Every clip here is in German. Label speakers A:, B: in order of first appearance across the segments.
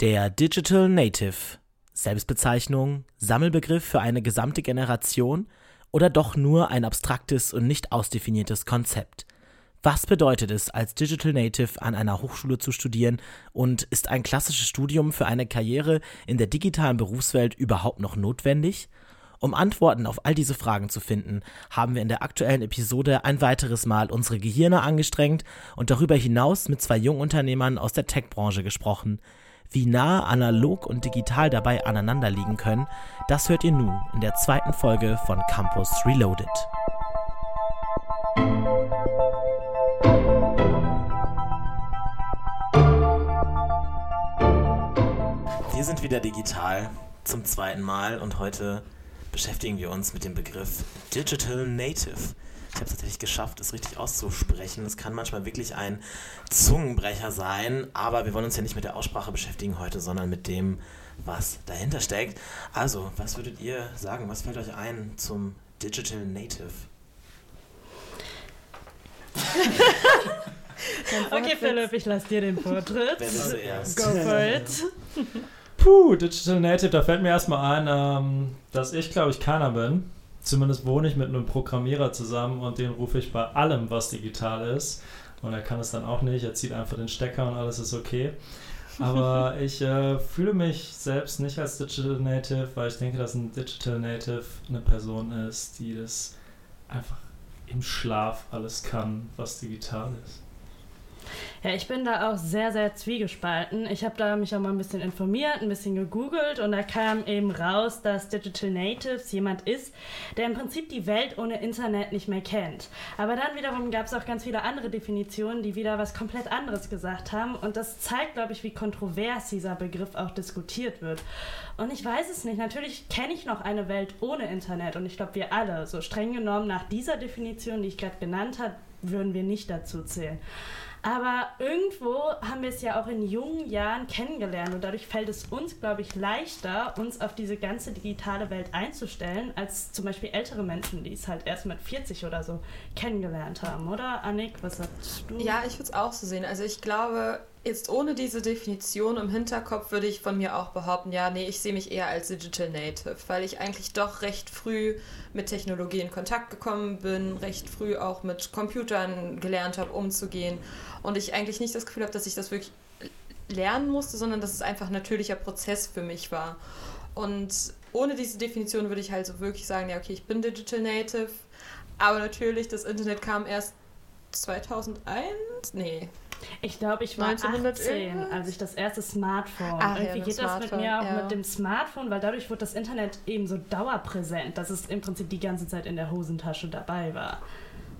A: Der Digital Native. Selbstbezeichnung, Sammelbegriff für eine gesamte Generation oder doch nur ein abstraktes und nicht ausdefiniertes Konzept? Was bedeutet es, als Digital Native an einer Hochschule zu studieren und ist ein klassisches Studium für eine Karriere in der digitalen Berufswelt überhaupt noch notwendig? Um Antworten auf all diese Fragen zu finden, haben wir in der aktuellen Episode ein weiteres Mal unsere Gehirne angestrengt und darüber hinaus mit zwei Jungunternehmern aus der Tech-Branche gesprochen. Wie nah analog und digital dabei aneinander liegen können, das hört ihr nun in der zweiten Folge von Campus Reloaded. Wir sind wieder digital zum zweiten Mal und heute beschäftigen wir uns mit dem Begriff Digital Native. Ich habe es tatsächlich geschafft, es richtig auszusprechen. Es kann manchmal wirklich ein Zungenbrecher sein, aber wir wollen uns ja nicht mit der Aussprache beschäftigen heute, sondern mit dem, was dahinter steckt. Also, was würdet ihr sagen? Was fällt euch ein zum Digital Native?
B: okay, Philipp, ich lasse dir den Vortritt.
A: Wer bist zuerst?
B: Go for it.
C: Puh, Digital Native, da fällt mir erstmal ein, ähm, dass ich, glaube ich, keiner bin. Zumindest wohne ich mit einem Programmierer zusammen und den rufe ich bei allem, was digital ist. Und er kann es dann auch nicht, er zieht einfach den Stecker und alles ist okay. Aber ich äh, fühle mich selbst nicht als Digital Native, weil ich denke, dass ein Digital Native eine Person ist, die das einfach im Schlaf alles kann, was digital ist.
B: Ja, ich bin da auch sehr, sehr zwiegespalten. Ich habe da mich auch mal ein bisschen informiert, ein bisschen gegoogelt und da kam eben raus, dass Digital Natives jemand ist, der im Prinzip die Welt ohne Internet nicht mehr kennt. Aber dann wiederum gab es auch ganz viele andere Definitionen, die wieder was komplett anderes gesagt haben und das zeigt, glaube ich, wie kontrovers dieser Begriff auch diskutiert wird. Und ich weiß es nicht. Natürlich kenne ich noch eine Welt ohne Internet und ich glaube, wir alle, so streng genommen nach dieser Definition, die ich gerade genannt habe, würden wir nicht dazu zählen. Aber irgendwo haben wir es ja auch in jungen Jahren kennengelernt und dadurch fällt es uns, glaube ich, leichter, uns auf diese ganze digitale Welt einzustellen, als zum Beispiel ältere Menschen, die es halt erst mit 40 oder so kennengelernt haben, oder? Annik, was sagst du?
D: Ja, ich würde es auch so sehen. Also ich glaube, jetzt ohne diese Definition im Hinterkopf würde ich von mir auch behaupten, ja, nee, ich sehe mich eher als Digital Native, weil ich eigentlich doch recht früh mit Technologie in Kontakt gekommen bin, recht früh auch mit Computern gelernt habe, umzugehen und ich eigentlich nicht das Gefühl habe, dass ich das wirklich lernen musste, sondern dass es einfach ein natürlicher Prozess für mich war. Und ohne diese Definition würde ich halt so wirklich sagen, ja, okay, ich bin Digital Native, aber natürlich, das Internet kam erst 2001? Nee.
B: Ich glaube, ich war 18, als ich das erste Smartphone.
D: Ach,
B: Irgendwie
D: ja,
B: geht das mit
D: Smartphone,
B: mir auch
D: ja.
B: mit dem Smartphone, weil dadurch wurde das Internet eben so dauerpräsent, dass es im Prinzip die ganze Zeit in der Hosentasche dabei war.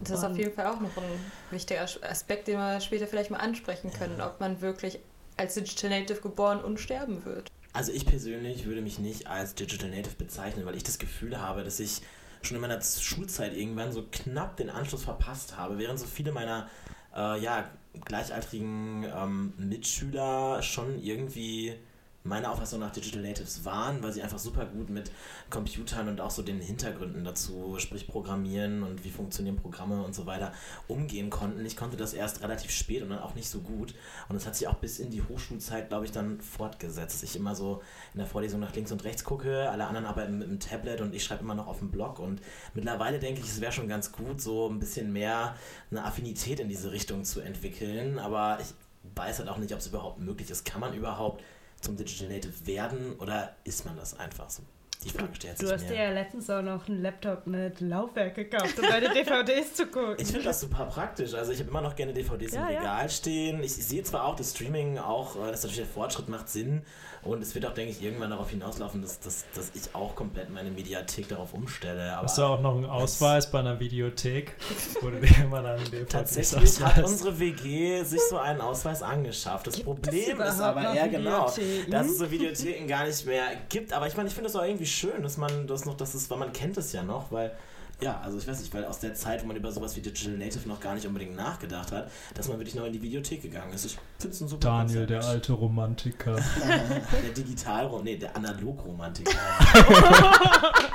D: Das ist
B: Und-
D: auf jeden Fall auch noch ein wichtiger Aspekt, den wir später vielleicht mal ansprechen können, ob man wirklich als Digital Native geboren und sterben wird.
A: Also ich persönlich würde mich nicht als Digital Native bezeichnen, weil ich das Gefühl habe, dass ich schon in meiner Schulzeit irgendwann so knapp den Anschluss verpasst habe, während so viele meiner äh, ja, gleichaltrigen ähm, Mitschüler schon irgendwie meiner Auffassung nach Digital Natives waren, weil sie einfach super gut mit Computern und auch so den Hintergründen dazu, sprich Programmieren und wie funktionieren Programme und so weiter, umgehen konnten. Ich konnte das erst relativ spät und dann auch nicht so gut. Und das hat sich auch bis in die Hochschulzeit, glaube ich, dann fortgesetzt. Ich immer so in der Vorlesung nach links und rechts gucke, alle anderen arbeiten mit dem Tablet und ich schreibe immer noch auf dem Blog. Und mittlerweile denke ich, es wäre schon ganz gut, so ein bisschen mehr eine Affinität in diese Richtung zu entwickeln. Aber ich weiß halt auch nicht, ob es überhaupt möglich ist. Kann man überhaupt zum Digital Native werden oder ist man das einfach so? Die Frage stellt sich
B: Du hast
A: mir.
B: dir ja letztens auch noch einen Laptop mit Laufwerk gekauft, um deine DVDs zu gucken.
A: Ich finde das super praktisch. Also ich habe immer noch gerne DVDs
B: Ja,
A: im
B: ja.
A: Regal stehen. Ich sehe zwar auch, dass Streaming auch, äh, dass natürlich der Fortschritt macht Sinn und es wird auch, denke ich, irgendwann darauf hinauslaufen, dass, dass, dass ich auch komplett meine Mediathek darauf umstelle. Aber
C: Hast du auch noch einen Ausweis bei einer Videothek, du dir immer dann
A: tatsächlich hat unsere WG sich so einen Ausweis angeschafft. Das Problem ist aber eher genau, dass es so Videotheken gar nicht mehr gibt. Aber ich meine, ich finde das auch irgendwie schön, dass man das noch, das ist, weil man kennt es ja noch, weil ja, also ich weiß nicht, weil aus der Zeit, wo man über sowas wie Digital Native noch gar nicht unbedingt nachgedacht hat, dass man wirklich noch in die Videothek gegangen ist. Ich finde es ein super
C: Daniel,
A: Konzept.
C: der alte Romantiker.
A: der Digital, nee, der Analog-Romantiker.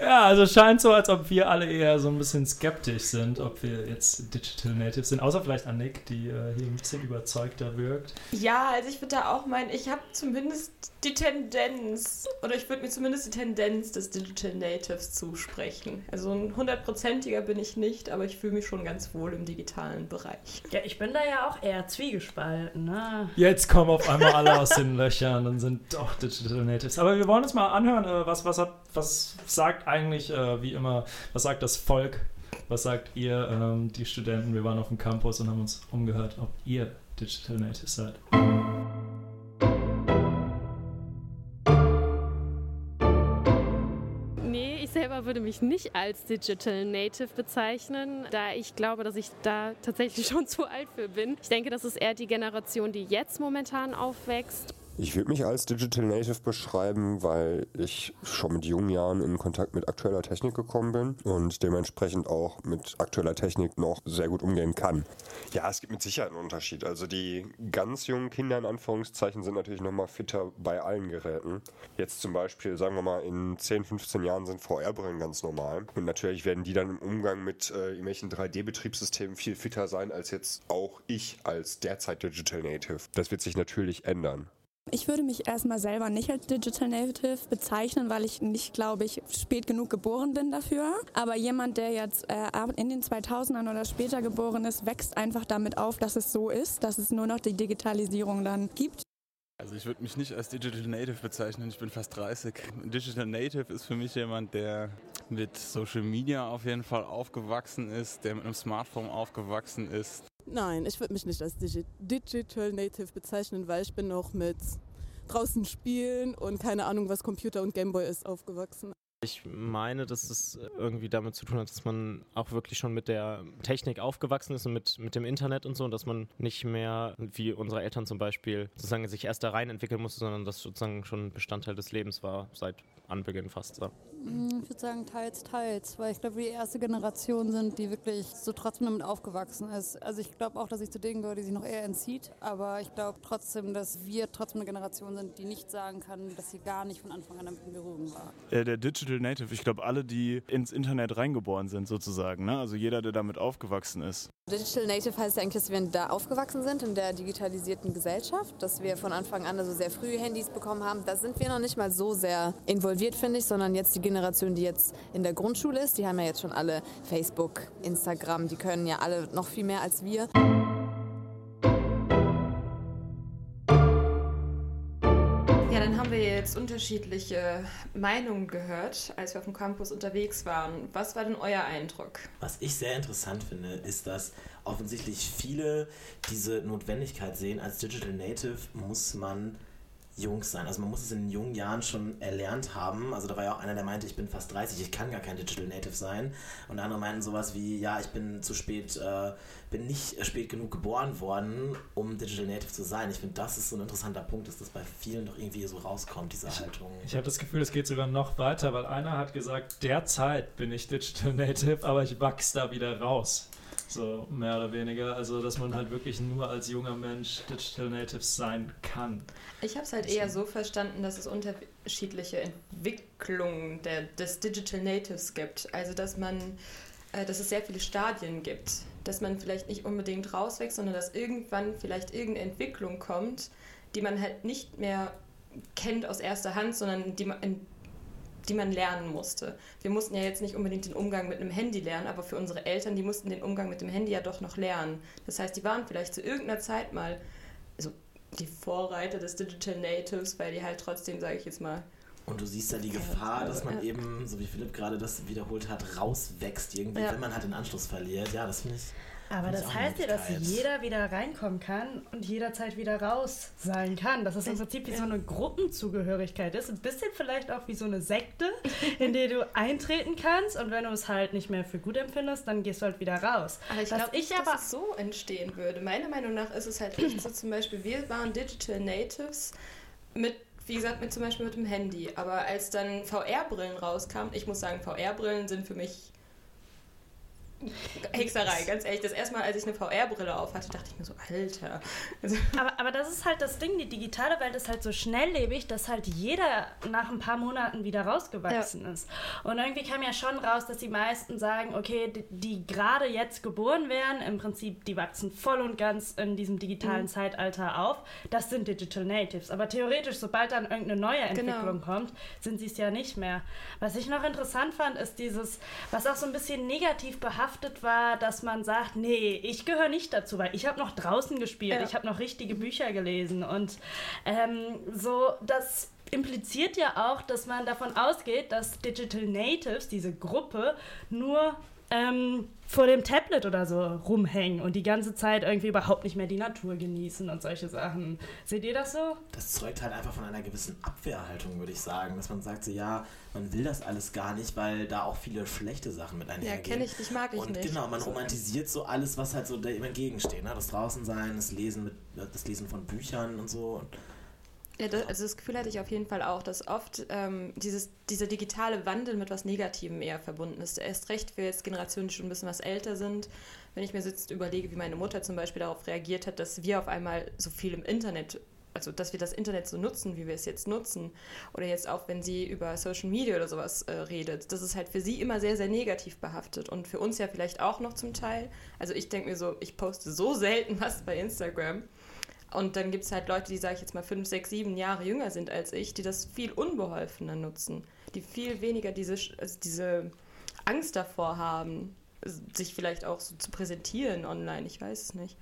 C: ja, also scheint so, als ob wir alle eher so ein bisschen skeptisch sind, ob wir jetzt Digital Native sind. Außer vielleicht Annick, die äh, hier ein bisschen überzeugter wirkt.
D: Ja, also ich würde da auch meinen, ich habe zumindest die Tendenz, oder ich würde mir zumindest die Tendenz des Digital Natives zusprechen. Also ein hundertprozentiger bin ich nicht, aber ich fühle mich schon ganz wohl im digitalen Bereich.
B: Ja, ich bin da ja auch eher zwiegespalten. Ne?
C: Jetzt kommen auf einmal alle aus den Löchern und sind doch Digital Natives. Aber wir wollen uns mal anhören, äh, was, was, hat, was sagt eigentlich, äh, wie immer, was sagt das Volk? Was sagt ihr, ähm, die Studenten? Wir waren auf dem Campus und haben uns umgehört, ob ihr Digital Natives seid.
E: Selber würde mich nicht als Digital Native bezeichnen, da ich glaube, dass ich da tatsächlich schon zu alt für bin. Ich denke, das ist eher die Generation, die jetzt momentan aufwächst.
F: Ich würde mich als Digital Native beschreiben, weil ich schon mit jungen Jahren in Kontakt mit aktueller Technik gekommen bin und dementsprechend auch mit aktueller Technik noch sehr gut umgehen kann. Ja, es gibt mit Sicherheit einen Unterschied. Also die ganz jungen Kinder in Anführungszeichen sind natürlich noch mal fitter bei allen Geräten. Jetzt zum Beispiel, sagen wir mal, in 10, 15 Jahren sind VR-Brillen ganz normal. Und natürlich werden die dann im Umgang mit äh, irgendwelchen 3D-Betriebssystemen viel fitter sein als jetzt auch ich als derzeit Digital Native. Das wird sich natürlich ändern.
G: Ich würde mich erstmal selber nicht als Digital Native bezeichnen, weil ich nicht, glaube ich, spät genug geboren bin dafür. Aber jemand, der jetzt äh, in den 2000ern oder später geboren ist, wächst einfach damit auf, dass es so ist, dass es nur noch die Digitalisierung dann gibt.
H: Also ich würde mich nicht als Digital Native bezeichnen, ich bin fast 30. Digital Native ist für mich jemand, der mit Social Media auf jeden Fall aufgewachsen ist, der mit einem Smartphone aufgewachsen ist.
I: Nein, ich würde mich nicht als Digi Digital Native bezeichnen, weil ich bin noch mit draußen spielen und keine Ahnung, was Computer und Gameboy ist, aufgewachsen.
J: Ich meine, dass es irgendwie damit zu tun hat, dass man auch wirklich schon mit der Technik aufgewachsen ist und mit, mit dem Internet und so, und dass man nicht mehr, wie unsere Eltern zum Beispiel, sozusagen sich erst da rein entwickeln musste, sondern das sozusagen schon Bestandteil des Lebens war, seit Anbeginn fast. So.
K: Ich würde sagen, teils, teils, weil ich glaube, wir die erste Generation sind, die wirklich so trotzdem damit aufgewachsen ist. Also ich glaube auch, dass ich zu denen gehöre, die sich noch eher entzieht, aber ich glaube trotzdem, dass wir trotzdem eine Generation sind, die nicht sagen kann, dass sie gar nicht von Anfang an damit in Berührung war.
H: Äh, der Digital Native, ich glaube, alle, die ins Internet reingeboren sind sozusagen, ne? also jeder, der damit aufgewachsen ist.
L: Digital Native heißt ja eigentlich, dass wir da aufgewachsen sind in der digitalisierten Gesellschaft, dass wir von Anfang an also sehr früh Handys bekommen haben. Da sind wir noch nicht mal so sehr involviert, finde ich, sondern jetzt die Generation, die jetzt in der Grundschule ist, die haben ja jetzt schon alle Facebook, Instagram, die können ja alle noch viel mehr als wir.
D: Jetzt unterschiedliche Meinungen gehört, als wir auf dem Campus unterwegs waren. Was war denn euer Eindruck?
A: Was ich sehr interessant finde, ist, dass offensichtlich viele diese Notwendigkeit sehen, als Digital Native muss man Jungs sein. Also man muss es in jungen Jahren schon erlernt haben. Also da war ja auch einer, der meinte, ich bin fast 30, ich kann gar kein Digital Native sein. Und andere meinten sowas wie, ja, ich bin zu spät, äh, bin nicht spät genug geboren worden, um Digital Native zu sein. Ich finde, das ist so ein interessanter Punkt, dass das bei vielen doch irgendwie so rauskommt, diese Haltung.
C: Ich habe das Gefühl, es geht sogar noch weiter, weil einer hat gesagt, derzeit bin ich Digital Native, aber ich wachse da wieder raus. So mehr oder weniger. Also, dass man halt wirklich nur als junger Mensch Digital Native sein kann.
D: Ich habe es halt eher so verstanden, dass es unterschiedliche Entwicklungen der, des Digital Natives gibt. Also, dass man, äh, dass es sehr viele Stadien gibt. Dass man vielleicht nicht unbedingt rauswächst, sondern dass irgendwann vielleicht irgendeine Entwicklung kommt, die man halt nicht mehr kennt aus erster Hand, sondern die man, in die man lernen musste. Wir mussten ja jetzt nicht unbedingt den Umgang mit einem Handy lernen, aber für unsere Eltern, die mussten den Umgang mit dem Handy ja doch noch lernen. Das heißt, die waren vielleicht zu irgendeiner Zeit mal also die Vorreiter des Digital Natives, weil die halt trotzdem, sage ich jetzt mal,
A: und du siehst da die Gefahr, dass man eben, so wie Philipp gerade das wiederholt hat, rauswächst irgendwie,
B: Ja.
A: wenn man halt den Anschluss verliert. Ja, das finde ich.
B: Aber das heißt ja, dass jeder wieder reinkommen kann und jederzeit wieder raus sein kann. Dass es im Prinzip wie so eine Gruppenzugehörigkeit ist. Ein bisschen vielleicht auch wie so eine Sekte, in die du eintreten kannst und wenn du es halt nicht mehr für gut empfindest, dann gehst du halt wieder raus.
D: Aber ich glaube
B: ich
D: nicht,
B: aber
D: dass es so entstehen würde. Meiner Meinung nach ist es halt echt so, zum Beispiel, wir waren Digital Natives mit wie gesagt, mit zum Beispiel mit dem Handy. Aber als dann VR-Brillen rauskamen, ich muss sagen, VR-Brillen sind für mich Hexerei, ganz ehrlich. Das erste Mal, als ich eine VR-Brille auf hatte, dachte ich mir so, Alter.
B: Also aber, aber das ist halt das Ding, die digitale Welt ist halt so schnelllebig, dass halt jeder nach ein paar Monaten wieder rausgewachsen ja. ist. Und irgendwie kam ja schon raus, dass die meisten sagen, okay, die, die gerade jetzt geboren werden, im Prinzip, die wachsen voll und ganz in diesem digitalen mhm. Zeitalter auf. Das sind Digital Natives. Aber theoretisch, sobald dann irgendeine neue genau. Entwicklung genau. kommt, sind sie es ja nicht mehr. Was ich noch interessant fand, ist dieses, was auch so ein bisschen negativ behaftet behaftet war, dass man sagt, nee, ich gehöre nicht dazu, weil ich habe noch draußen gespielt, ja. ich habe noch richtige Bücher gelesen und ähm, so, das impliziert ja auch, dass man davon ausgeht, dass Digital Natives, diese Gruppe, nur ähm, vor dem Tablet oder so rumhängen und die ganze Zeit irgendwie überhaupt nicht mehr die Natur genießen und solche Sachen. Seht ihr das so?
A: Das zeugt halt einfach von einer gewissen Abwehrhaltung, würde ich sagen. Dass man sagt so, ja, man will das alles gar nicht, weil da auch viele schlechte Sachen mit einhergehen.
D: Ja, kenne ich nicht, mag ich
A: und
D: nicht.
A: Und genau, man romantisiert so alles, was halt so dem entgegensteht. Ne? Das Draußensein, das Lesen, mit, das Lesen von Büchern und so. Und
D: ja, das, also das Gefühl hatte ich auf jeden Fall auch, dass oft ähm, dieses, dieser digitale Wandel mit was Negativem eher verbunden ist. Erst recht für jetzt Generationen, die schon ein bisschen was älter sind. Wenn ich mir jetzt überlege, wie meine Mutter zum Beispiel darauf reagiert hat, dass wir auf einmal so viel im Internet, also dass wir das Internet so nutzen, wie wir es jetzt nutzen. Oder jetzt auch, wenn sie über Social Media oder sowas äh, redet. Das ist halt für sie immer sehr, sehr negativ behaftet. Und für uns ja vielleicht auch noch zum Teil. Also ich denke mir so, ich poste so selten was bei Instagram. Und dann gibt es halt Leute, die, sage ich jetzt mal, fünf, sechs, sieben Jahre jünger sind als ich, die das viel unbeholfener nutzen, die viel weniger diese, also diese Angst davor haben, sich vielleicht auch so zu präsentieren online. Ich weiß es nicht.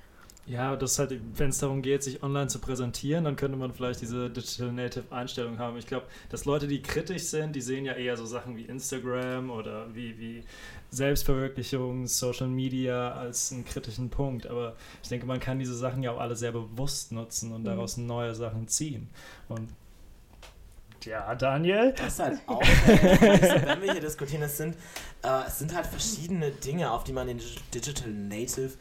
C: Ja, das halt, wenn es darum geht, sich online zu präsentieren, dann könnte man vielleicht diese Digital Native Einstellung haben. Ich glaube, dass Leute, die kritisch sind, die sehen ja eher so Sachen wie Instagram oder wie, wie Selbstverwirklichung, Social Media als einen kritischen Punkt. Aber ich denke, man kann diese Sachen ja auch alle sehr bewusst nutzen und mhm. daraus neue Sachen ziehen. Und ja, Daniel.
A: Das ist halt auch, wenn wir hier diskutieren, es sind, äh, es sind halt verschiedene Dinge, auf die man den Digital Native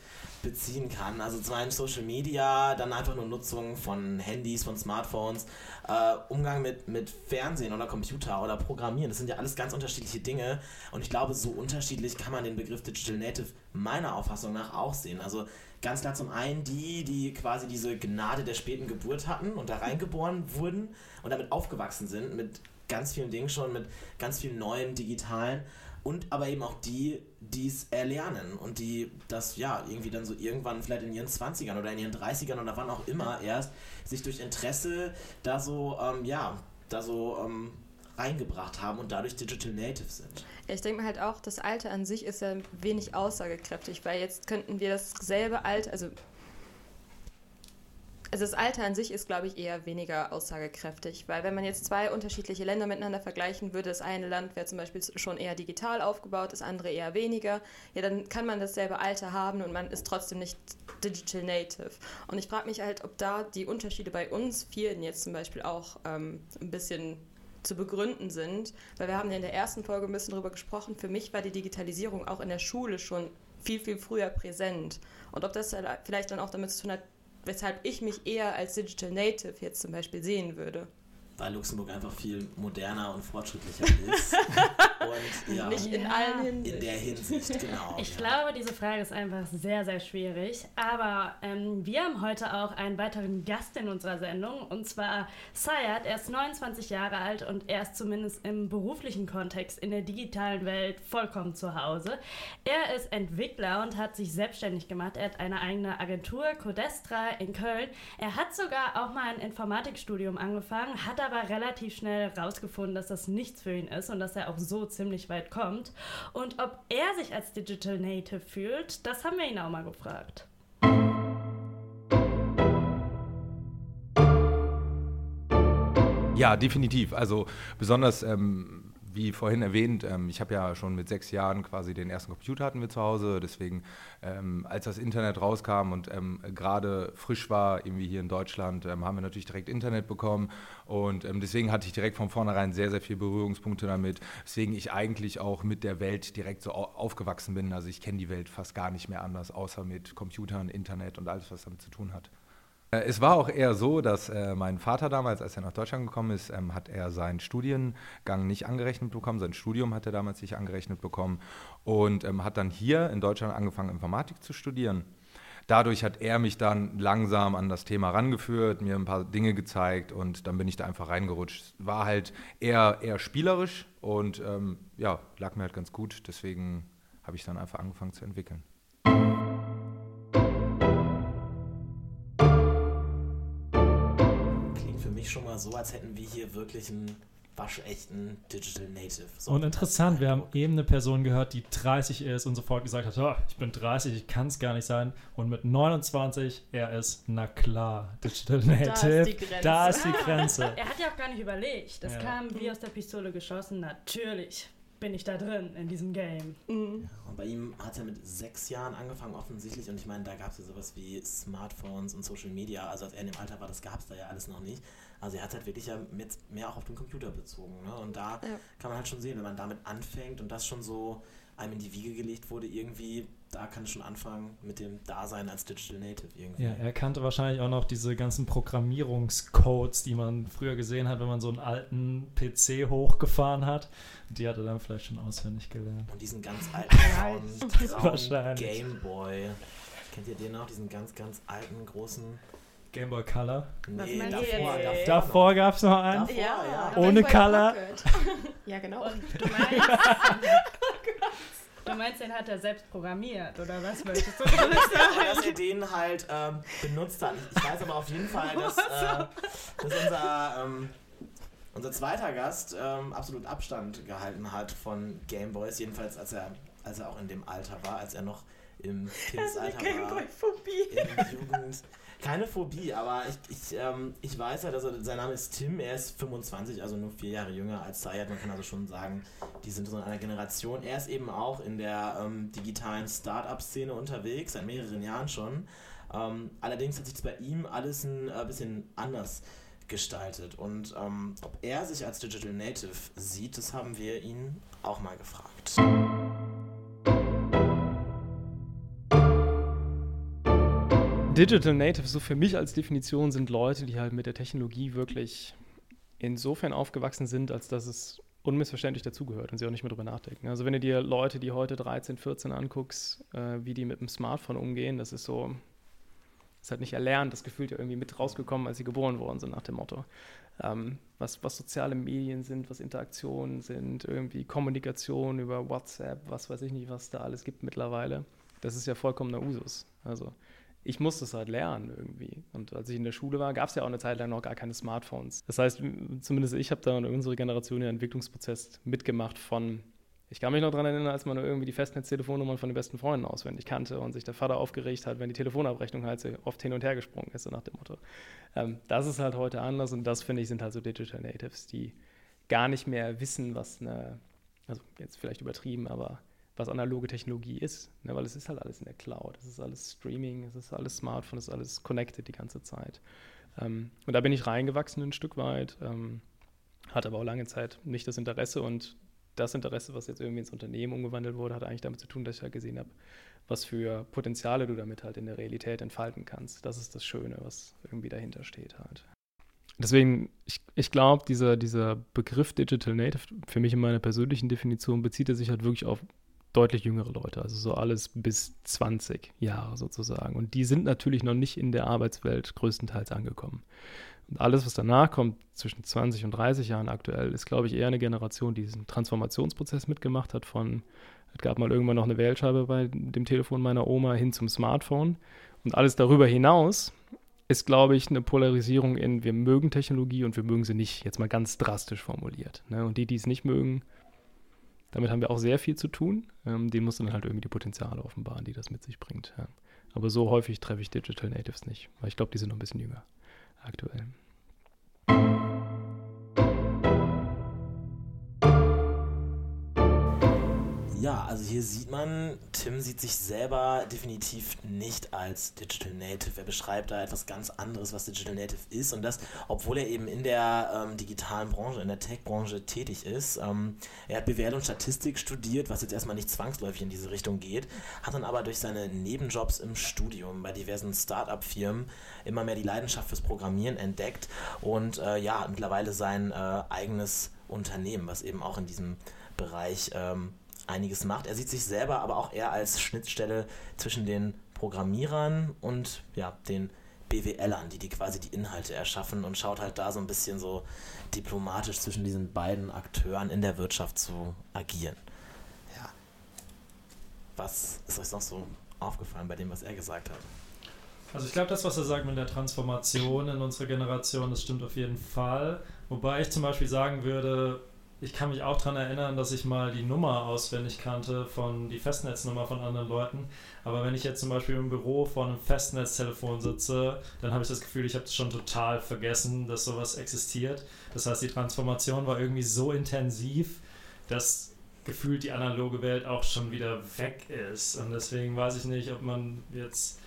A: beziehen kann. Also zum einen Social Media, dann einfach nur Nutzung von Handys, von Smartphones, äh, Umgang mit, mit Fernsehen oder Computer oder Programmieren. Das sind ja alles ganz unterschiedliche Dinge. Und ich glaube, so unterschiedlich kann man den Begriff Digital Native meiner Auffassung nach auch sehen. Also ganz klar zum einen die, die quasi diese Gnade der späten Geburt hatten und da reingeboren wurden und damit aufgewachsen sind mit ganz vielen Dingen schon, mit ganz viel Neuem, Digitalen und aber eben auch die, die es erlernen und die das ja irgendwie dann so irgendwann vielleicht in ihren 20ern oder in ihren 30ern oder wann auch immer erst sich durch Interesse da so, ähm, ja, da so ähm, reingebracht haben und dadurch Digital Native sind.
D: Ich denke mir halt auch, das Alter an sich ist ja wenig aussagekräftig, weil jetzt könnten wir dasselbe Alter, also also das Alter an sich ist, glaube ich, eher weniger aussagekräftig, weil wenn man jetzt zwei unterschiedliche Länder miteinander vergleichen würde, das eine Land wäre zum Beispiel schon eher digital aufgebaut, das andere eher weniger, ja, dann kann man dasselbe Alter haben und man ist trotzdem nicht digital native. Und ich frage mich halt, ob da die Unterschiede bei uns vielen jetzt zum Beispiel auch ähm, ein bisschen zu begründen sind, weil wir haben ja in der ersten Folge ein bisschen darüber gesprochen, für mich war die Digitalisierung auch in der Schule schon viel, viel früher präsent. Und ob das vielleicht dann auch damit zu tun hat, weshalb ich mich eher als Digital Native jetzt zum Beispiel sehen würde
A: weil Luxemburg einfach viel moderner und fortschrittlicher ist.
D: Und ja, nicht in allen
A: Hinsicht. In der Hinsicht, genau.
B: Ich ja. glaube, diese Frage ist einfach sehr, sehr schwierig. Aber ähm, wir haben heute auch einen weiteren Gast in unserer Sendung und zwar Sayat. Er ist 29 Jahre alt und er ist zumindest im beruflichen Kontext in der digitalen Welt vollkommen zu Hause. Er ist Entwickler und hat sich selbstständig gemacht. Er hat eine eigene Agentur, Codestra in Köln. Er hat sogar auch mal ein Informatikstudium angefangen, hat aber relativ schnell herausgefunden, dass das nichts für ihn ist und dass er auch so ziemlich weit kommt. Und ob er sich als Digital Native fühlt, das haben wir ihn auch mal gefragt.
M: Ja, definitiv. Also besonders ähm, wie vorhin erwähnt, ähm, ich habe ja schon mit sechs Jahren quasi den ersten Computer hatten wir zu Hause. Deswegen, ähm, als das Internet rauskam und ähm, gerade frisch war, irgendwie hier in Deutschland, ähm, haben wir natürlich direkt Internet bekommen. Und ähm, deswegen hatte ich direkt von vornherein sehr, sehr viele Berührungspunkte damit. Deswegen ich eigentlich auch mit der Welt direkt so aufgewachsen bin. Also ich kenne die Welt fast gar nicht mehr anders, außer mit Computern, Internet und alles, was damit zu tun hat. Äh, es war auch eher so, dass äh, mein Vater damals, als er nach Deutschland gekommen ist, ähm, hat er seinen Studiengang nicht angerechnet bekommen. Sein Studium hat er damals nicht angerechnet bekommen und ähm, hat dann hier in Deutschland angefangen, Informatik zu studieren. Dadurch hat er mich dann langsam an das Thema rangeführt, mir ein paar Dinge gezeigt und dann bin ich da einfach reingerutscht. War halt eher, eher spielerisch und ähm, ja, lag mir halt ganz gut. Deswegen habe ich dann einfach angefangen zu entwickeln.
A: Mich schon mal so, als hätten wir hier wirklich einen waschechten Digital Native. So
C: Und interessant, wir haben eben eine Person gehört, die 30 ist und sofort gesagt hat, oh, ich bin 30, ich kann es gar nicht sein. Und mit 29, er ist, na klar, Digital Native.
B: Da ist die Grenze.
C: Da ist die Grenze.
B: er hat ja auch gar nicht überlegt. Das
C: Ja.
B: kam wie aus der Pistole geschossen. Natürlich bin ich da drin in diesem Game.
A: Und bei ihm hat es ja mit sechs Jahren angefangen offensichtlich und ich meine, da gab es ja sowas wie Smartphones und Social Media, also als er in dem Alter war, das gab es da ja alles noch nicht. Also er hat halt wirklich ja mit mehr auch auf den Computer bezogen. Ne? Und da
D: Ja.
A: kann man halt schon sehen, wenn man damit anfängt und das schon so einem in die Wiege gelegt wurde, irgendwie, da kann es schon anfangen mit dem Dasein als Digital Native irgendwie.
C: Ja, er kannte wahrscheinlich auch noch diese ganzen Programmierungscodes, die man früher gesehen hat, wenn man so einen alten PC hochgefahren hat. Die hat er dann vielleicht schon auswendig gelernt.
A: Und diesen ganz alten grauen, grauen. Gameboy. Kennt ihr den noch? Diesen ganz, ganz alten, großen
C: Game Boy Color.
D: Was
A: Nee, davor, davor,
C: Davor gab es noch einen.
A: Davor, ja.
C: Ohne
D: Game Boy
C: Color.
D: Ja, genau.
B: Du meinst, du meinst, den hat er selbst programmiert, oder was möchtest du damit sagen?
A: dass er den halt ähm, benutzt hat. Ich weiß aber auf jeden Fall, dass, äh, dass unser, ähm, unser zweiter Gast ähm, absolut Abstand gehalten hat von Gameboys, jedenfalls als er, als er auch in dem Alter war, als er noch im Kindesalter war.
D: Gameboy-Phobie.
A: In Jugend. Keine Phobie, aber ich, ich, ähm, ich weiß halt, also sein Name ist Tim, er ist 25, also nur vier Jahre jünger als Sayed. Man kann also schon sagen, die sind so in einer Generation. Er ist eben auch in der ähm, digitalen Start-up-Szene unterwegs, seit mehreren Jahren schon. Ähm, allerdings hat sich das bei ihm alles ein äh, bisschen anders gestaltet. Und ähm, ob er sich als Digital Native sieht, das haben wir ihn auch mal gefragt.
N: Digital Native, so für mich als Definition, sind Leute, die halt mit der Technologie wirklich insofern aufgewachsen sind, als dass es unmissverständlich dazugehört und sie auch nicht mehr drüber nachdenken. Also wenn du dir Leute, die heute 13, 14 anguckst, äh, wie die mit dem Smartphone umgehen, das ist so, ist halt nicht erlernt, das Gefühl ja irgendwie mit rausgekommen, als sie geboren worden sind, nach dem Motto. Ähm, was, was soziale Medien sind, was Interaktionen sind, irgendwie Kommunikation über WhatsApp, was weiß ich nicht, was da alles gibt mittlerweile. Das ist ja vollkommener Usus. Also ich musste es halt lernen irgendwie. Und als ich in der Schule war, gab es ja auch eine Zeit lang noch gar keine Smartphones. Das heißt, zumindest ich habe da in unserer Generation den Entwicklungsprozess mitgemacht von, ich kann mich noch daran erinnern, als man irgendwie die Festnetztelefonnummern von den besten Freunden auswendig kannte und sich der Vater aufgeregt hat, wenn die Telefonabrechnung halt so oft hin und her gesprungen ist, so nach dem Motto. Ähm, das ist halt heute anders und das, finde ich, sind halt so Digital Natives, die gar nicht mehr wissen, was eine, also jetzt vielleicht übertrieben, aber was analoge Technologie ist, ne? weil es ist halt alles in der Cloud, es ist alles Streaming, es ist alles Smartphone, es ist alles connected die ganze Zeit. Ähm, und da bin ich reingewachsen ein Stück weit, ähm, hatte aber auch lange Zeit nicht das Interesse und das Interesse, was jetzt irgendwie ins Unternehmen umgewandelt wurde, hat eigentlich damit zu tun, dass ich halt gesehen habe, was für Potenziale du damit halt in der Realität entfalten kannst. Das ist das Schöne, was irgendwie dahinter steht halt. Deswegen, ich, ich glaube, dieser, dieser Begriff Digital Native, für mich in meiner persönlichen Definition, bezieht er sich halt wirklich auf deutlich jüngere Leute, also so alles bis 20 Jahre sozusagen. Und die sind natürlich noch nicht in der Arbeitswelt größtenteils angekommen. Und alles, was danach kommt, zwischen 20 und 30 Jahren aktuell, ist, glaube ich, eher eine Generation, die diesen Transformationsprozess mitgemacht hat von, es gab mal irgendwann noch eine Wählscheibe bei dem Telefon meiner Oma hin zum Smartphone. Und alles darüber hinaus ist, glaube ich, eine Polarisierung in, wir mögen Technologie und wir mögen sie nicht, jetzt mal ganz drastisch formuliert. Ne? Und die, die es nicht mögen, damit haben wir auch sehr viel zu tun. Ähm, denen muss dann halt irgendwie die Potenziale offenbaren, die das mit sich bringt. Ja. Aber so häufig treffe ich Digital Natives nicht, weil ich glaube, die sind noch ein bisschen jünger aktuell.
A: Ja, also hier sieht man, Tim sieht sich selber definitiv nicht als Digital Native. Er beschreibt da etwas ganz anderes, was Digital Native ist. Und das, obwohl er eben in der ähm, digitalen Branche, in der Tech-Branche tätig ist. Ähm, er hat BWL und Statistik studiert, was jetzt erstmal nicht zwangsläufig in diese Richtung geht, hat dann aber durch seine Nebenjobs im Studium bei diversen Start-up-Firmen immer mehr die Leidenschaft fürs Programmieren entdeckt und äh, ja, mittlerweile sein äh, eigenes Unternehmen, was eben auch in diesem Bereich ähm, einiges macht. Er sieht sich selber aber auch eher als Schnittstelle zwischen den Programmierern und ja, den BWLern, die, die quasi die Inhalte erschaffen und schaut halt da so ein bisschen so diplomatisch zwischen diesen beiden Akteuren in der Wirtschaft zu agieren. Ja. Was ist euch noch so aufgefallen bei dem, was er gesagt hat?
C: Also ich glaube, das, was er sagt mit der Transformation in unserer Generation, das stimmt auf jeden Fall. Wobei ich zum Beispiel sagen würde, ich kann mich auch daran erinnern, dass ich mal die Nummer auswendig kannte von die Festnetznummer von anderen Leuten. Aber wenn ich jetzt zum Beispiel im Büro vor einem Festnetztelefon sitze, dann habe ich das Gefühl, ich habe schon total vergessen, dass sowas existiert. Das heißt, die Transformation war irgendwie so intensiv, dass gefühlt die analoge Welt auch schon wieder weg ist. Und deswegen weiß ich nicht, ob man jetzt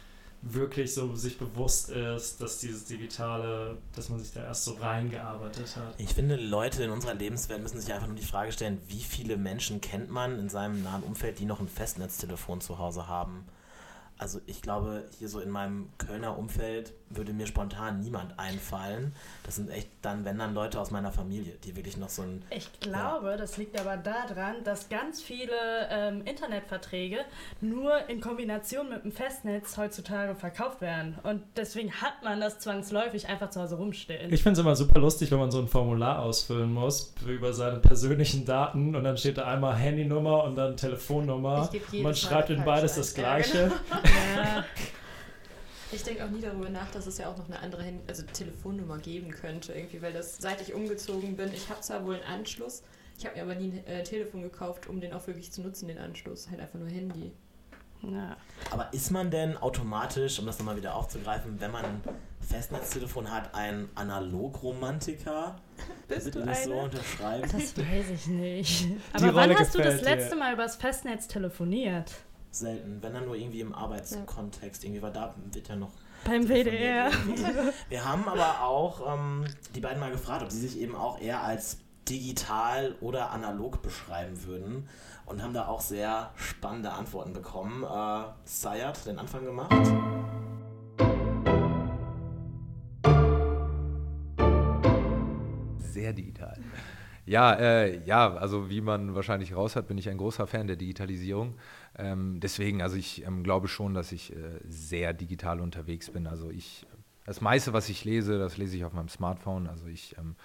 C: wirklich so sich bewusst ist, dass dieses Digitale, dass man sich da erst so reingearbeitet hat.
A: Ich finde, Leute in unserer Lebenswelt müssen sich einfach nur die Frage stellen, wie viele Menschen kennt man in seinem nahen Umfeld, die noch ein Festnetztelefon zu Hause haben? Also ich glaube, hier so in meinem Kölner Umfeld würde mir spontan niemand einfallen. Das sind echt dann, wenn dann Leute aus meiner Familie, die wirklich noch so ein...
B: Ich glaube, ja. das liegt aber daran, dass ganz viele ähm, Internetverträge nur in Kombination mit dem Festnetz heutzutage verkauft werden. Und deswegen hat man das zwangsläufig einfach zu Hause rumstehen.
C: Ich finde es immer super lustig, wenn man so ein Formular ausfüllen muss über seine persönlichen Daten und dann steht da einmal Handynummer und dann Telefonnummer. Und man schreibt in beides das Gleiche.
D: Ja. Ich denke auch nie darüber nach, dass es ja auch noch eine andere Hand also Telefonnummer geben könnte, irgendwie, weil das, seit ich umgezogen bin, ich habe zwar wohl einen Anschluss, ich habe mir aber nie ein äh, Telefon gekauft, um den auch wirklich zu nutzen, den Anschluss. Halt einfach nur Handy.
A: Ja. Aber ist man denn automatisch, um das nochmal wieder aufzugreifen, wenn man ein Festnetztelefon hat, ein Analogromantiker?
B: Bist du das so unterschreiben? Das weiß ich nicht. Aber wann hast du das letzte Mal übers Festnetz telefoniert?
A: Selten, wenn dann nur irgendwie im Arbeitskontext, irgendwie, weil da wird ja noch.
B: Beim WDR.
A: Wir haben aber auch ähm, die beiden mal gefragt, ob sie sich eben auch eher als digital oder analog beschreiben würden und haben da auch sehr spannende Antworten bekommen. Äh, Sayat den Anfang gemacht.
M: Sehr digital. Ja, äh, ja, also wie man wahrscheinlich raus hat, bin ich ein großer Fan der Digitalisierung. Ähm, deswegen, also ich ähm, glaube schon, dass ich äh, sehr digital unterwegs bin. Also ich, das meiste, was ich lese, das lese ich auf meinem Smartphone. Also ich ähm,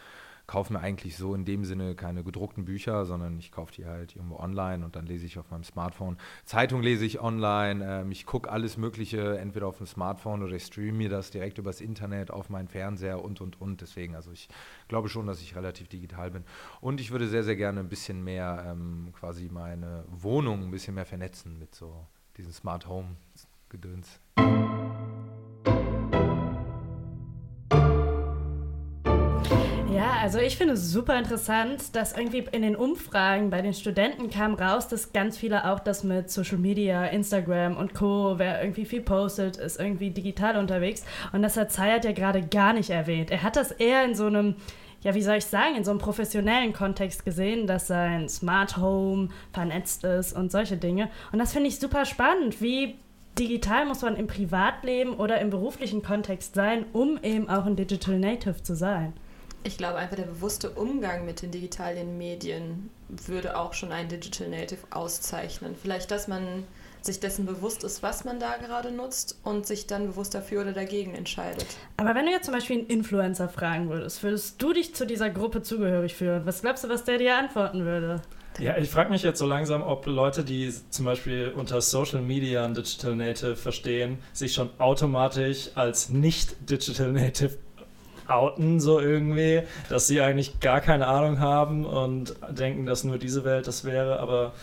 M: kaufe mir eigentlich so in dem Sinne keine gedruckten Bücher, sondern ich kaufe die halt irgendwo online und dann lese ich auf meinem Smartphone. Zeitung lese ich online, ähm, ich gucke alles Mögliche entweder auf dem Smartphone oder ich streame mir das direkt übers Internet auf meinen Fernseher und und und. Deswegen, also ich glaube schon, dass ich relativ digital bin. Und ich würde sehr, sehr gerne ein bisschen mehr ähm, quasi meine Wohnung ein bisschen mehr vernetzen mit so diesen Smart Home Gedöns.
B: Also ich finde es super interessant, dass irgendwie in den Umfragen bei den Studenten kam raus, dass ganz viele auch das mit Social Media, Instagram und Co., wer irgendwie viel postet, ist irgendwie digital unterwegs. Und das hat Zayat ja gerade gar nicht erwähnt. Er hat das eher in so einem ja, wie soll ich sagen, in so einem professionellen Kontext gesehen, dass sein Smart Home vernetzt ist und solche Dinge. Und das finde ich super spannend. Wie digital muss man im Privatleben oder im beruflichen Kontext sein, um eben auch ein Digital Native zu sein?
D: Ich glaube einfach, der bewusste Umgang mit den digitalen Medien würde auch schon ein Digital Native auszeichnen. Vielleicht, dass man sich dessen bewusst ist, was man da gerade nutzt und sich dann bewusst dafür oder dagegen entscheidet.
B: Aber wenn du jetzt zum Beispiel einen Influencer fragen würdest, würdest du dich zu dieser Gruppe zugehörig fühlen? Was glaubst du, was der dir antworten würde?
C: Ja, ich frage mich jetzt so langsam, ob Leute, die zum Beispiel unter Social Media ein Digital Native verstehen, sich schon automatisch als nicht Digital Native outen, so irgendwie, dass sie eigentlich gar keine Ahnung haben und denken, dass nur diese Welt das wäre, aber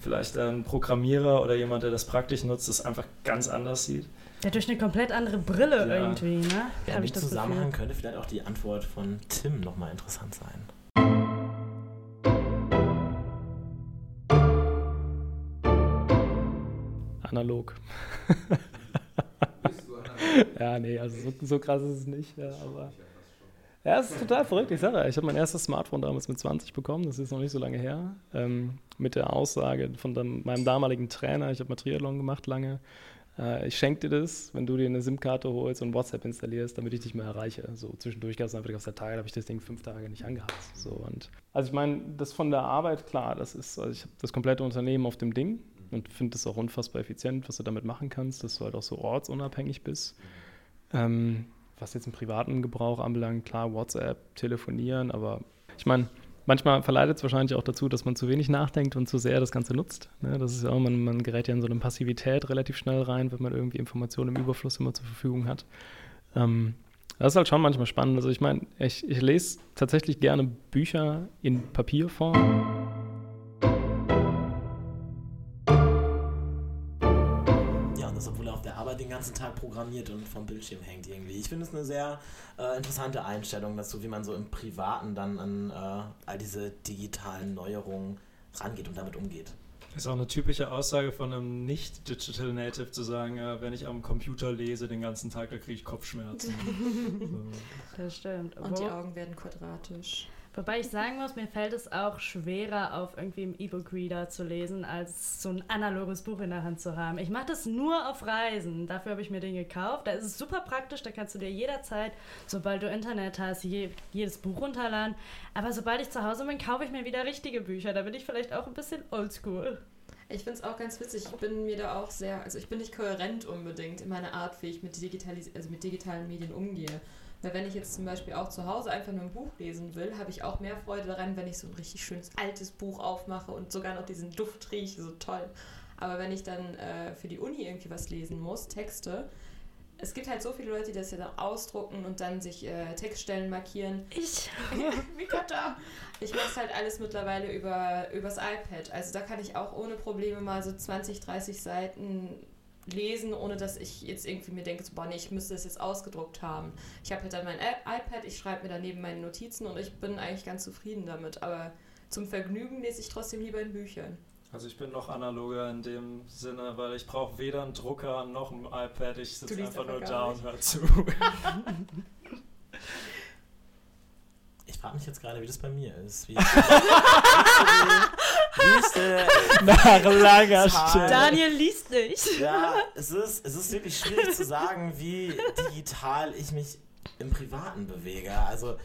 C: vielleicht ein Programmierer oder jemand, der das praktisch nutzt, das einfach ganz anders sieht.
B: Der durch eine komplett andere Brille ja. irgendwie, ne?
A: Ja, in dem Zusammenhang könnte vielleicht auch die Antwort von Tim nochmal interessant sein.
N: analog. ja, nee, also so, so, krass ist es nicht, ja, aber. Ja, es ist total verrückt, ich sage ich habe mein erstes Smartphone damals mit 20 bekommen, das ist noch nicht so lange her, ähm, mit der Aussage von dem, meinem damaligen Trainer, ich habe mal Triathlon gemacht lange, äh, ich schenke dir das, wenn du dir eine SIM-Karte holst und WhatsApp installierst, damit ich dich mehr erreiche. So zwischendurch gab es einfach aus der Tage, habe ich das Ding fünf Tage nicht angehabt. So, und, also ich meine, das von der Arbeit, klar, das ist, also ich habe das komplette Unternehmen auf dem Ding und finde es auch unfassbar effizient, was du damit machen kannst, dass du halt auch so ortsunabhängig bist. Ähm, was jetzt im privaten Gebrauch anbelangt, klar, WhatsApp, telefonieren, aber ich meine, manchmal verleitet es wahrscheinlich auch dazu, dass man zu wenig nachdenkt und zu sehr das Ganze nutzt. Ne? Das ist ja auch, man, man gerät ja in so eine Passivität relativ schnell rein, wenn man irgendwie Informationen im Überfluss immer zur Verfügung hat. Ähm, das ist halt schon manchmal spannend. Also ich meine, ich, ich lese tatsächlich gerne Bücher in Papierform.
A: Den ganzen Tag programmiert und vom Bildschirm hängt irgendwie. Ich finde es eine sehr äh, interessante Einstellung, so wie man so im Privaten dann an äh, all diese digitalen Neuerungen rangeht und damit umgeht.
C: Das ist auch eine typische Aussage von einem nicht-Digital Native zu sagen, äh, wenn ich am Computer lese den ganzen Tag, da kriege ich Kopfschmerzen.
B: so. Das stimmt.
D: Und die Augen werden quadratisch.
B: Wobei ich sagen muss, mir fällt es auch schwerer, auf irgendwie im E-Book-Reader zu lesen, als so ein analoges Buch in der Hand zu haben. Ich mache das nur auf Reisen. Dafür habe ich mir den gekauft. Da ist es super praktisch. Da kannst du dir jederzeit, sobald du Internet hast, je, jedes Buch runterladen. Aber sobald ich zu Hause bin, kaufe ich mir wieder richtige Bücher. Da bin ich vielleicht auch ein bisschen oldschool.
D: Ich finde es auch ganz witzig. Ich bin mir da auch sehr, also ich bin nicht kohärent unbedingt in meiner Art, wie ich mit, digitalis also mit digitalen Medien umgehe. Weil wenn ich jetzt zum Beispiel auch zu Hause einfach nur ein Buch lesen will, habe ich auch mehr Freude daran, wenn ich so ein richtig schönes altes Buch aufmache und sogar noch diesen Duft rieche, so toll. Aber wenn ich dann äh, für die Uni irgendwie was lesen muss, Texte, es gibt halt so viele Leute, die das ja dann ausdrucken und dann sich äh, Textstellen markieren.
B: Ich.
D: Wie da? Ich mache es halt alles mittlerweile über übers iPad. Also da kann ich auch ohne Probleme mal so 20, 30 Seiten lesen, ohne dass ich jetzt irgendwie mir denke, so, boah, nee, ich müsste das jetzt ausgedruckt haben. Ich habe halt dann mein iPad, ich schreibe mir daneben meine Notizen und ich bin eigentlich ganz zufrieden damit. Aber zum Vergnügen lese ich trotzdem lieber in Büchern.
C: Also ich bin noch analoger in dem Sinne, weil ich brauche weder einen Drucker noch ein iPad. Ich sitze einfach nur da und höre zu.
A: Ich frage mich jetzt gerade, wie das bei mir ist.
B: Nächste Nach langer Stille. Daniel liest nicht.
A: Ja, es ist, es ist wirklich schwierig zu sagen, wie digital ich mich im Privaten bewege. Also,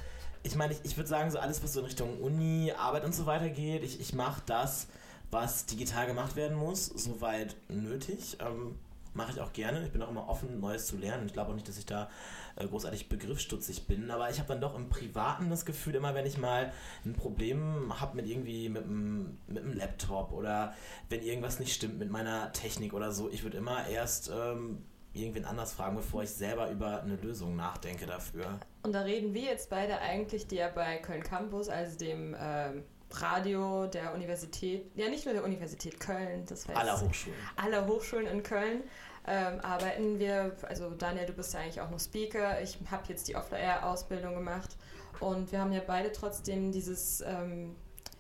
A: ich meine, ich, ich würde sagen, so alles, was so in Richtung Uni, Arbeit und so weiter geht, ich, ich mache das, was digital gemacht werden muss, soweit nötig. Ähm, mache ich auch gerne. Ich bin auch immer offen, Neues zu lernen. Ich glaube auch nicht, dass ich da äh, großartig begriffsstutzig bin, aber ich habe dann doch im Privaten das Gefühl, immer wenn ich mal ein Problem habe mit irgendwie mit einem, mit einem Laptop oder wenn irgendwas nicht stimmt mit meiner Technik oder so, ich würde immer erst ähm, irgendwen anders fragen, bevor ich selber über eine Lösung nachdenke dafür.
D: Und da reden wir jetzt beide eigentlich, die ja bei Köln Campus, also dem ähm, Radio der Universität, ja nicht nur der Universität Köln, das heißt
A: aller Hochschulen.
D: Aller Hochschulen in Köln ähm, arbeiten wir. Also Daniel, du bist ja eigentlich auch nur Speaker. Ich habe jetzt die Off-Air-Ausbildung gemacht und wir haben ja beide trotzdem dieses ähm,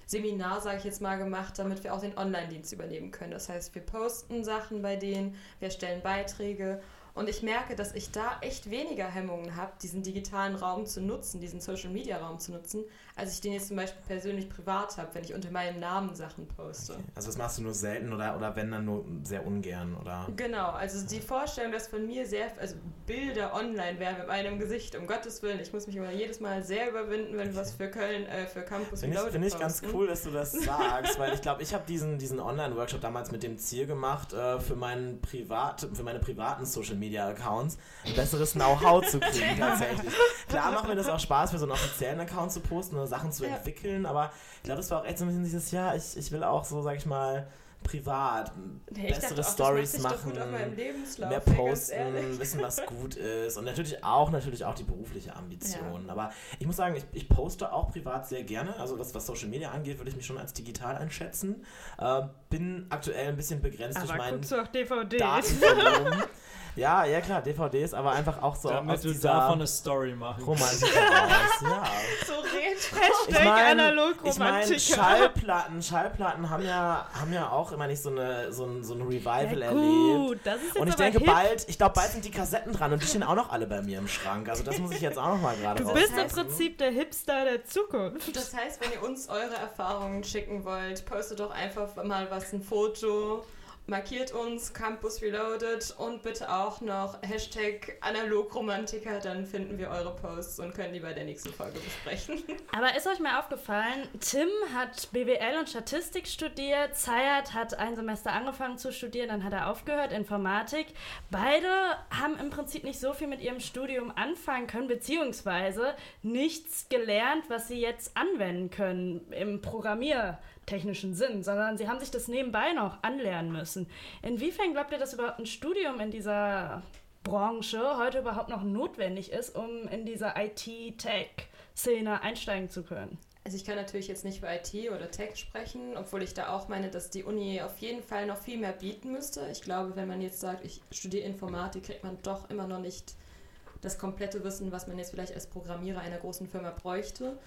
D: Seminar, sage ich jetzt mal, gemacht, damit wir auch den Online-Dienst übernehmen können. Das heißt, wir posten Sachen bei denen, wir stellen Beiträge und ich merke, dass ich da echt weniger Hemmungen habe, diesen digitalen Raum zu nutzen, diesen Social-Media-Raum zu nutzen, als ich den jetzt zum Beispiel persönlich privat habe, wenn ich unter meinem Namen Sachen poste. Okay.
A: Also das machst du nur selten oder, oder wenn dann nur sehr ungern, oder?
D: Genau, also die Vorstellung, dass von mir sehr, also Bilder online wären mit meinem Gesicht, um Gottes Willen, ich muss mich immer jedes Mal sehr überwinden, wenn wir was für Köln, äh, für Campus
A: Finde ich, find ich ganz cool, dass du das sagst, weil ich glaube, ich habe diesen, diesen Online-Workshop damals mit dem Ziel gemacht, äh, für, meinen Privat, für meine privaten Social-Media-Accounts ein besseres Know-how zu kriegen tatsächlich. Klar macht mir das auch Spaß, für so einen offiziellen Account zu posten Sachen zu ja. entwickeln, aber ich glaube, das war auch echt so ein bisschen dieses Jahr, ich, ich will auch so, sag ich mal, privat nee, bessere Stories machen, mehr posten, wissen, was gut ist und natürlich auch natürlich auch die berufliche Ambition. Ja. Aber ich muss sagen, ich, ich, poste auch privat sehr gerne. Also was, was Social Media angeht, würde ich mich schon als digital einschätzen. Äh, bin aktuell ein bisschen begrenzt Aber durch meinen
B: Datenvolumen.
A: Ja, ja klar, DVDs, aber einfach auch so
C: Damit
A: aus
C: du davon eine Story machen
A: Romantik heraus. Ja.
B: So red
A: Ich meine,
B: Analog-Romantiker.
A: ich mein, Schallplatten, Schallplatten haben ja, haben ja auch immer nicht so, eine, so, ein, so ein Revival
B: Ja,
A: erlebt.
B: gut, das ist jetzt
A: und ich
B: aber
A: denke
B: hip.
A: bald, ich glaube bald sind die Kassetten dran und die stehen auch noch alle bei mir im Schrank. Also das muss ich jetzt auch noch mal gerade
B: Du bist im. Prinzip der Hipster der Zukunft.
D: Das heißt, wenn ihr uns eure Erfahrungen schicken wollt, postet doch einfach mal was, ein Foto, markiert uns Campus Reloaded und bitte auch noch Hashtag Analog-Romantiker, dann finden wir eure Posts und können die bei der nächsten Folge besprechen.
B: Aber ist euch mal aufgefallen, Tim hat BWL und Statistik studiert, Zayat hat ein Semester angefangen zu studieren, dann hat er aufgehört, Informatik. Beide haben im Prinzip nicht so viel mit ihrem Studium anfangen können, beziehungsweise nichts gelernt, was sie jetzt anwenden können im programmiertechnischen Sinn, sondern sie haben sich das nebenbei noch anlernen müssen. Inwiefern glaubt ihr, dass überhaupt ein Studium in dieser Branche heute überhaupt noch notwendig ist, um in dieser IT-Tech-Szene einsteigen zu können?
D: Also ich kann natürlich jetzt nicht für IT oder Tech sprechen, obwohl ich da auch meine, dass die Uni auf jeden Fall noch viel mehr bieten müsste. Ich glaube, wenn man jetzt sagt, ich studiere Informatik, kriegt man doch immer noch nicht das komplette Wissen, was man jetzt vielleicht als Programmierer einer großen Firma bräuchte.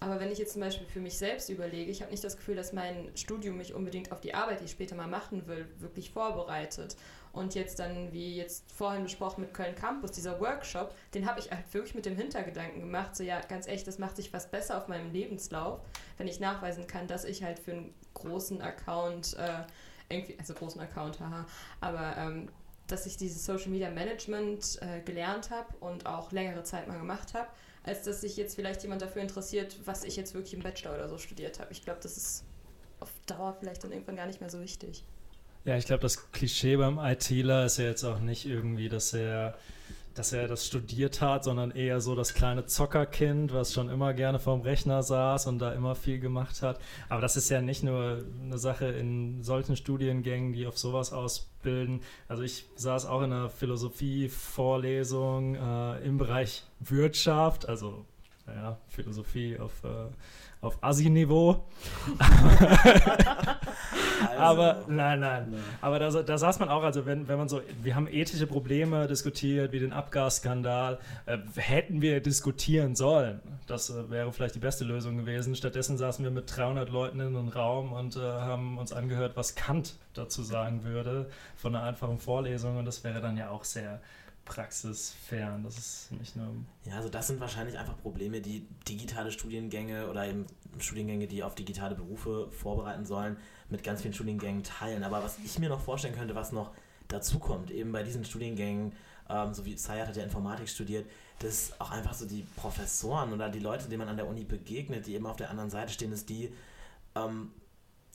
D: Aber wenn ich jetzt zum Beispiel für mich selbst überlege, ich habe nicht das Gefühl, dass mein Studium mich unbedingt auf die Arbeit, die ich später mal machen will, wirklich vorbereitet. Und jetzt dann, wie jetzt vorhin besprochen mit Köln Campus, dieser Workshop, den habe ich halt wirklich mit dem Hintergedanken gemacht, so ja, ganz echt, das macht sich was besser auf meinem Lebenslauf, wenn ich nachweisen kann, dass ich halt für einen großen Account, äh, irgendwie, also großen Account, haha, aber ähm, dass ich dieses Social Media Management äh, gelernt habe und auch längere Zeit mal gemacht habe, als dass sich jetzt vielleicht jemand dafür interessiert, was ich jetzt wirklich im Bachelor oder so studiert habe. Ich glaube, das ist auf Dauer vielleicht dann irgendwann gar nicht mehr so wichtig.
C: Ja, ich glaube, das Klischee beim ITler ist ja jetzt auch nicht irgendwie, dass er, dass er das studiert hat, sondern eher so das kleine Zockerkind, was schon immer gerne vorm Rechner saß und da immer viel gemacht hat. Aber das ist ja nicht nur eine Sache in solchen Studiengängen, die auf sowas ausbilden. Also ich saß auch in einer Philosophie-Vorlesung äh, im Bereich Wirtschaft, also ja, Philosophie auf, äh, auf Assi-Niveau. Aber nein, nein. Aber da, da saß man auch, also wenn, wenn man so, wir haben ethische Probleme diskutiert, wie den Abgasskandal, äh, hätten wir diskutieren sollen. Das äh, wäre vielleicht die beste Lösung gewesen. Stattdessen saßen wir mit 300 Leuten in einem Raum und äh, haben uns angehört, was Kant dazu sagen würde, von einer einfachen Vorlesung. Und das wäre dann ja auch sehr praxisfern. Das ist nicht nur.
A: Ja, also das sind wahrscheinlich einfach Probleme, die digitale Studiengänge oder eben Studiengänge, die auf digitale Berufe vorbereiten sollen, mit ganz vielen Studiengängen teilen. Aber was ich mir noch vorstellen könnte, was noch dazu kommt, eben bei diesen Studiengängen, ähm, so wie Sayat hat ja Informatik studiert, dass auch einfach so die Professoren oder die Leute, denen man an der Uni begegnet, die eben auf der anderen Seite stehen, dass die, ähm,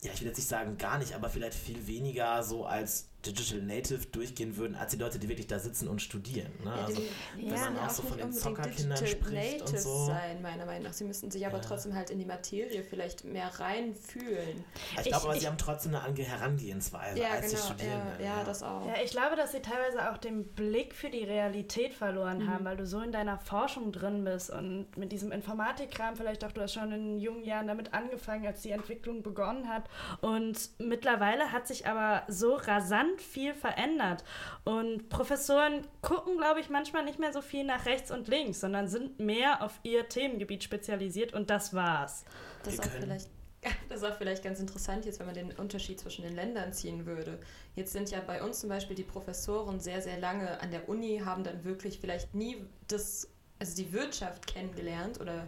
A: ja, ich will jetzt nicht sagen gar nicht, aber vielleicht viel weniger so als Digital Native durchgehen würden, als die Leute, die wirklich da sitzen und studieren. Ne?
D: Ja,
A: also, wenn man auch
D: auch
A: so von den Zockerkindern spricht und
D: Natives
A: so.
D: sein, meiner Meinung nach. Sie müssten sich aber
A: Ja.
D: trotzdem halt in die Materie vielleicht mehr reinfühlen.
A: Ich glaube aber, sie haben trotzdem eine andere Herangehensweise
D: Ja,
A: als die
D: genau,
A: Studierenden.
D: ja, ja, das auch.
B: Ja, ich glaube, dass sie teilweise auch den Blick für die Realität verloren
D: Mhm.
B: haben, weil du so in deiner Forschung drin bist und mit diesem Informatikkram vielleicht auch, du hast schon in jungen Jahren damit angefangen, als die Entwicklung begonnen hat. Und mittlerweile hat sich aber so rasant viel verändert. Und Professoren gucken, glaube ich, manchmal nicht mehr so viel nach rechts und links, sondern sind mehr auf ihr Themengebiet spezialisiert und das war's.
D: Das ist, auch vielleicht, das ist auch vielleicht ganz interessant jetzt, wenn man den Unterschied zwischen den Ländern ziehen würde. Jetzt sind ja bei uns zum Beispiel die Professoren sehr, sehr lange an der Uni, haben dann wirklich vielleicht nie das, also die Wirtschaft kennengelernt oder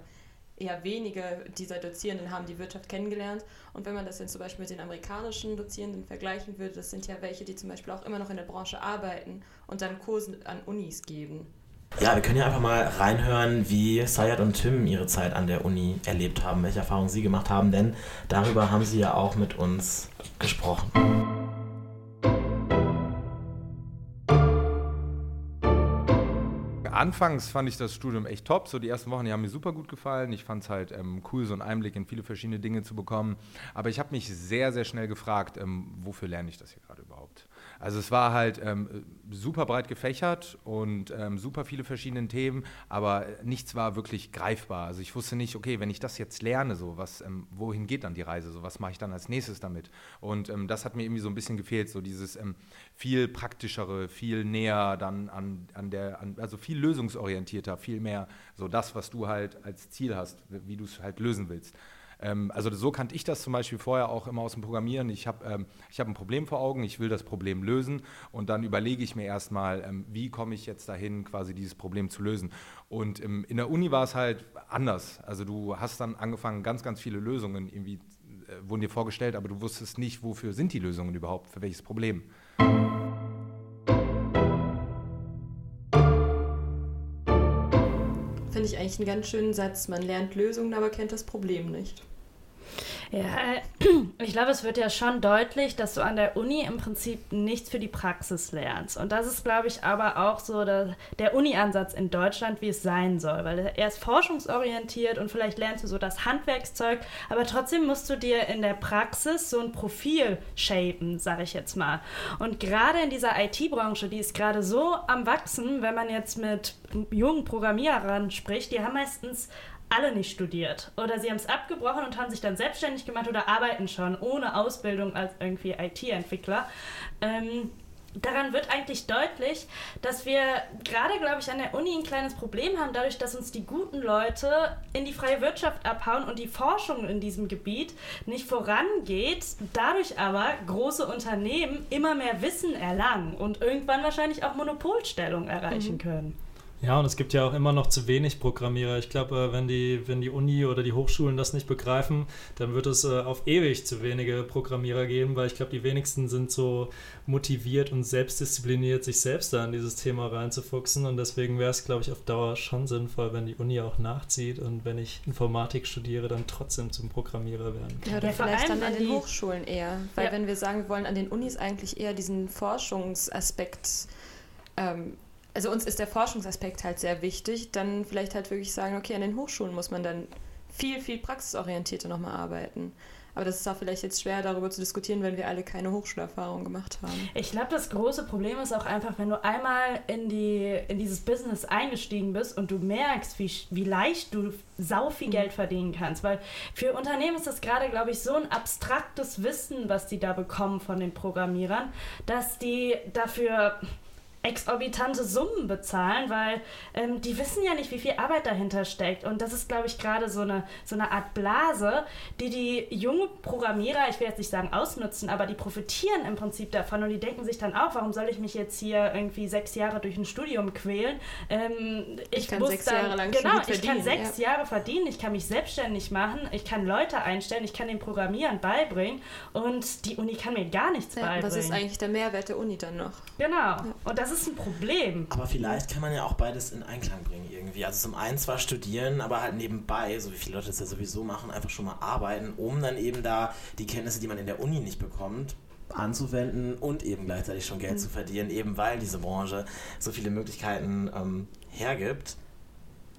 D: eher wenige dieser Dozierenden haben die Wirtschaft kennengelernt. Und wenn man das jetzt zum Beispiel mit den amerikanischen Dozierenden vergleichen würde, das sind ja welche, die zum Beispiel auch immer noch in der Branche arbeiten und dann Kurse an Unis geben.
A: Ja, wir können ja einfach mal reinhören, wie Sayat und Tim ihre Zeit an der Uni erlebt haben, welche Erfahrungen sie gemacht haben, denn darüber haben sie ja auch mit uns gesprochen.
M: Anfangs fand ich das Studium echt top. So die ersten Wochen, die haben mir super gut gefallen. Ich fand es halt ähm, cool, so einen Einblick in viele verschiedene Dinge zu bekommen. Aber ich habe mich sehr, sehr schnell gefragt, ähm, wofür lerne ich das hier gerade überhaupt? Also es war halt ähm, super breit gefächert und ähm, super viele verschiedene Themen, aber nichts war wirklich greifbar. Also ich wusste nicht, okay, wenn ich das jetzt lerne, so was, ähm, wohin geht dann die Reise, so was mache ich dann als nächstes damit? Und ähm, das hat mir irgendwie so ein bisschen gefehlt, so dieses ähm, viel praktischere, viel näher dann an, an der, an, also viel lösungsorientierter, viel mehr so das, was du halt als Ziel hast, wie du es halt lösen willst. Ähm, also so kannte ich das zum Beispiel vorher auch immer aus dem Programmieren. Ich habe ähm, hab ein Problem vor Augen, ich will das Problem lösen und dann überlege ich mir erstmal, ähm, wie komme ich jetzt dahin, quasi dieses Problem zu lösen. Und ähm, in der Uni war es halt anders. Also du hast dann angefangen, ganz, ganz viele Lösungen irgendwie äh, wurden dir vorgestellt, aber du wusstest nicht, wofür sind die Lösungen überhaupt, für welches Problem.
D: Finde ich eigentlich einen ganz schönen Satz. Man lernt Lösungen, aber kennt das Problem nicht.
B: Ja, ich glaube, es wird ja schon deutlich, dass du an der Uni im Prinzip nichts für die Praxis lernst. Und das ist, glaube ich, aber auch so der, der Uni-Ansatz in Deutschland, wie es sein soll. Weil er ist forschungsorientiert und vielleicht lernst du so das Handwerkszeug, aber trotzdem musst du dir in der Praxis so ein Profil shapen, sage ich jetzt mal. Und gerade in dieser IT-Branche, die ist gerade so am Wachsen, wenn man jetzt mit jungen Programmierern spricht, die haben meistens alle nicht studiert. Oder sie haben es abgebrochen und haben sich dann selbstständig gemacht oder arbeiten schon ohne Ausbildung als irgendwie IT-Entwickler. Ähm, daran wird eigentlich deutlich, dass wir gerade, glaube ich, an der Uni ein kleines Problem haben, dadurch, dass uns die guten Leute in die freie Wirtschaft abhauen und die Forschung in diesem Gebiet nicht vorangeht, dadurch aber große Unternehmen immer mehr Wissen erlangen und irgendwann wahrscheinlich auch Monopolstellung erreichen mhm. können.
C: Ja, und es gibt ja auch immer noch zu wenig Programmierer. Ich glaube, äh, wenn die, wenn die Uni oder die Hochschulen das nicht begreifen, dann wird es äh, auf ewig zu wenige Programmierer geben, weil ich glaube, die wenigsten sind so motiviert und selbstdiszipliniert, sich selbst da in dieses Thema reinzufuchsen. Und deswegen wäre es, glaube ich, auf Dauer schon sinnvoll, wenn die Uni auch nachzieht und wenn ich Informatik studiere, dann trotzdem zum Programmierer werden
D: kann. Ja, oder ja, vielleicht dann an den Hochschulen eher. Weil ja. wenn wir sagen, wir wollen an den Unis eigentlich eher diesen Forschungsaspekt ähm, also uns ist der Forschungsaspekt halt sehr wichtig, dann vielleicht halt wirklich sagen, okay, an den Hochschulen muss man dann viel, viel praxisorientierter nochmal arbeiten. Aber das ist auch vielleicht jetzt schwer, darüber zu diskutieren, wenn wir alle keine Hochschulerfahrung gemacht haben.
B: Ich glaube, das große Problem ist auch einfach, wenn du einmal in, die, in dieses Business eingestiegen bist und du merkst, wie, wie leicht du sau viel mhm. Geld verdienen kannst. Weil für Unternehmen ist das gerade, glaube ich, so ein abstraktes Wissen, was die da bekommen von den Programmierern, dass die dafür exorbitante Summen bezahlen, weil ähm, die wissen ja nicht, wie viel Arbeit dahinter steckt. Und das ist, glaube ich, gerade so eine, so eine Art Blase, die die jungen Programmierer, ich will jetzt nicht sagen ausnutzen, aber die profitieren im Prinzip davon und die denken sich dann auch, warum soll ich mich jetzt hier irgendwie sechs Jahre durch ein Studium quälen? Ähm, ich, ich, kann sechs dann, Jahre lang Genau, ich kann sechs ja. Jahre verdienen, ich kann mich selbstständig machen, ich kann Leute einstellen, ich kann den Programmieren beibringen und die Uni kann mir gar nichts ja, beibringen.
D: Was ist eigentlich der Mehrwert der Uni dann noch?
B: Genau. Ja. Und das ist ein Problem.
A: Aber vielleicht kann man ja auch beides in Einklang bringen irgendwie. Also zum einen zwar studieren, aber halt nebenbei, so wie viele Leute das ja sowieso machen, einfach schon mal arbeiten, um dann eben da die Kenntnisse, die man in der Uni nicht bekommt, anzuwenden und eben gleichzeitig schon Geld mhm. zu verdienen, eben weil diese Branche so viele Möglichkeiten ähm, hergibt.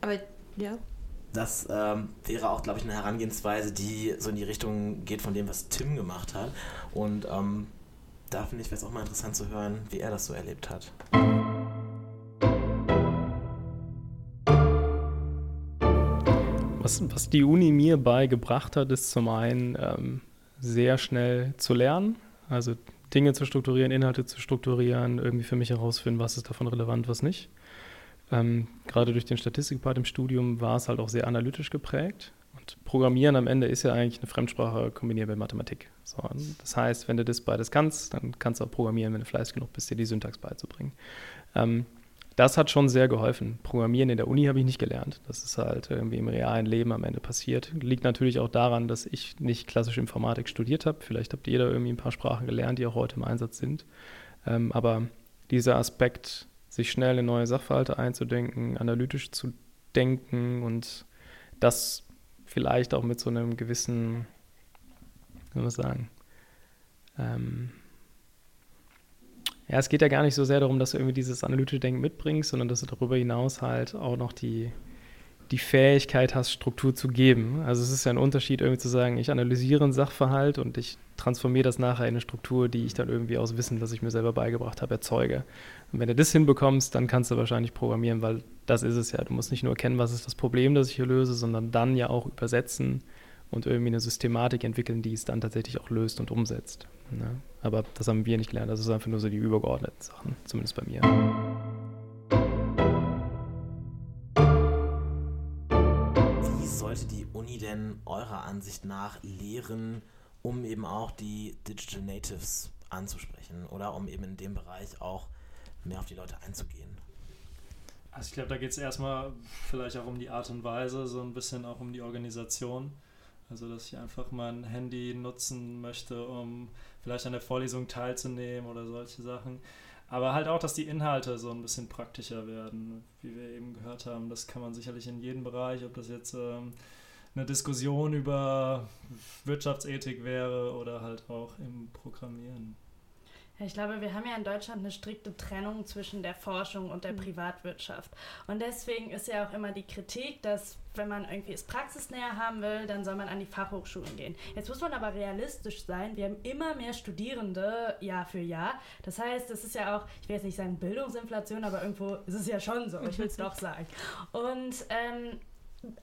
D: Aber ja.
A: Das ähm, wäre auch, glaube ich, eine Herangehensweise, die so in die Richtung geht von dem, was Tim gemacht hat. Und ähm, da finde ich, wäre es auch mal interessant zu hören, wie er das so erlebt hat.
N: Was, was die Uni mir beigebracht hat, ist zum einen ähm, sehr schnell zu lernen, also Dinge zu strukturieren, Inhalte zu strukturieren, irgendwie für mich herausfinden, was ist davon relevant, was nicht. Ähm, gerade durch den Statistikpart im Studium war es halt auch sehr analytisch geprägt. Und Programmieren am Ende ist ja eigentlich eine Fremdsprache kombiniert mit Mathematik. So, das heißt, wenn du das beides kannst, dann kannst du auch programmieren, wenn du fleißig genug bist, dir die Syntax beizubringen. Ähm, das hat schon sehr geholfen. Programmieren in der Uni habe ich nicht gelernt. Das ist halt irgendwie im realen Leben am Ende passiert. Liegt natürlich auch daran, dass ich nicht klassische Informatik studiert habe. Vielleicht habt ihr da irgendwie ein paar Sprachen gelernt, die auch heute im Einsatz sind. Ähm, aber dieser Aspekt, sich schnell in neue Sachverhalte einzudenken, analytisch zu denken und das vielleicht auch mit so einem gewissen, wie soll man sagen, ähm, ja, es geht ja gar nicht so sehr darum, dass du irgendwie dieses analytische Denken mitbringst, sondern dass du darüber hinaus halt auch noch die, die Fähigkeit hast, Struktur zu geben. Also es ist ja ein Unterschied, irgendwie zu sagen, ich analysiere einen Sachverhalt und ich transformiere das nachher in eine Struktur, die ich dann irgendwie aus Wissen, das ich mir selber beigebracht habe, erzeuge. Und wenn du das hinbekommst, dann kannst du wahrscheinlich programmieren, weil das ist es ja. Du musst nicht nur erkennen, was ist das Problem, das ich hier löse, sondern dann ja auch übersetzen und irgendwie eine Systematik entwickeln, die es dann tatsächlich auch löst und umsetzt. Ne? Aber das haben wir nicht gelernt. Das ist einfach nur so die übergeordneten Sachen, zumindest bei mir.
A: Wie sollte die Uni denn eurer Ansicht nach lehren, um eben auch die Digital Natives anzusprechen oder um eben in dem Bereich auch mehr auf die Leute einzugehen?
C: Also ich glaube, da geht es erstmal vielleicht auch um die Art und Weise, so ein bisschen auch um die Organisation. Also dass ich einfach mein Handy nutzen möchte, um vielleicht an der Vorlesung teilzunehmen oder solche Sachen. Aber halt auch, dass die Inhalte so ein bisschen praktischer werden, wie wir eben gehört haben. Das kann man sicherlich in jedem Bereich, ob das jetzt ähm, eine Diskussion über Wirtschaftsethik wäre oder halt auch im Programmieren.
B: Ja, ich glaube, wir haben ja in Deutschland eine strikte Trennung zwischen der Forschung und der
D: Mhm.
B: Privatwirtschaft. Und deswegen ist ja auch immer die Kritik, dass wenn man irgendwie es praxisnäher haben will, dann soll man an die Fachhochschulen gehen. Jetzt muss man aber realistisch sein. Wir haben immer mehr Studierende Jahr für Jahr. Das heißt, es ist ja auch, ich will jetzt nicht sagen Bildungsinflation, aber irgendwo ist es ja schon so. Ich will es doch sagen. Und ähm,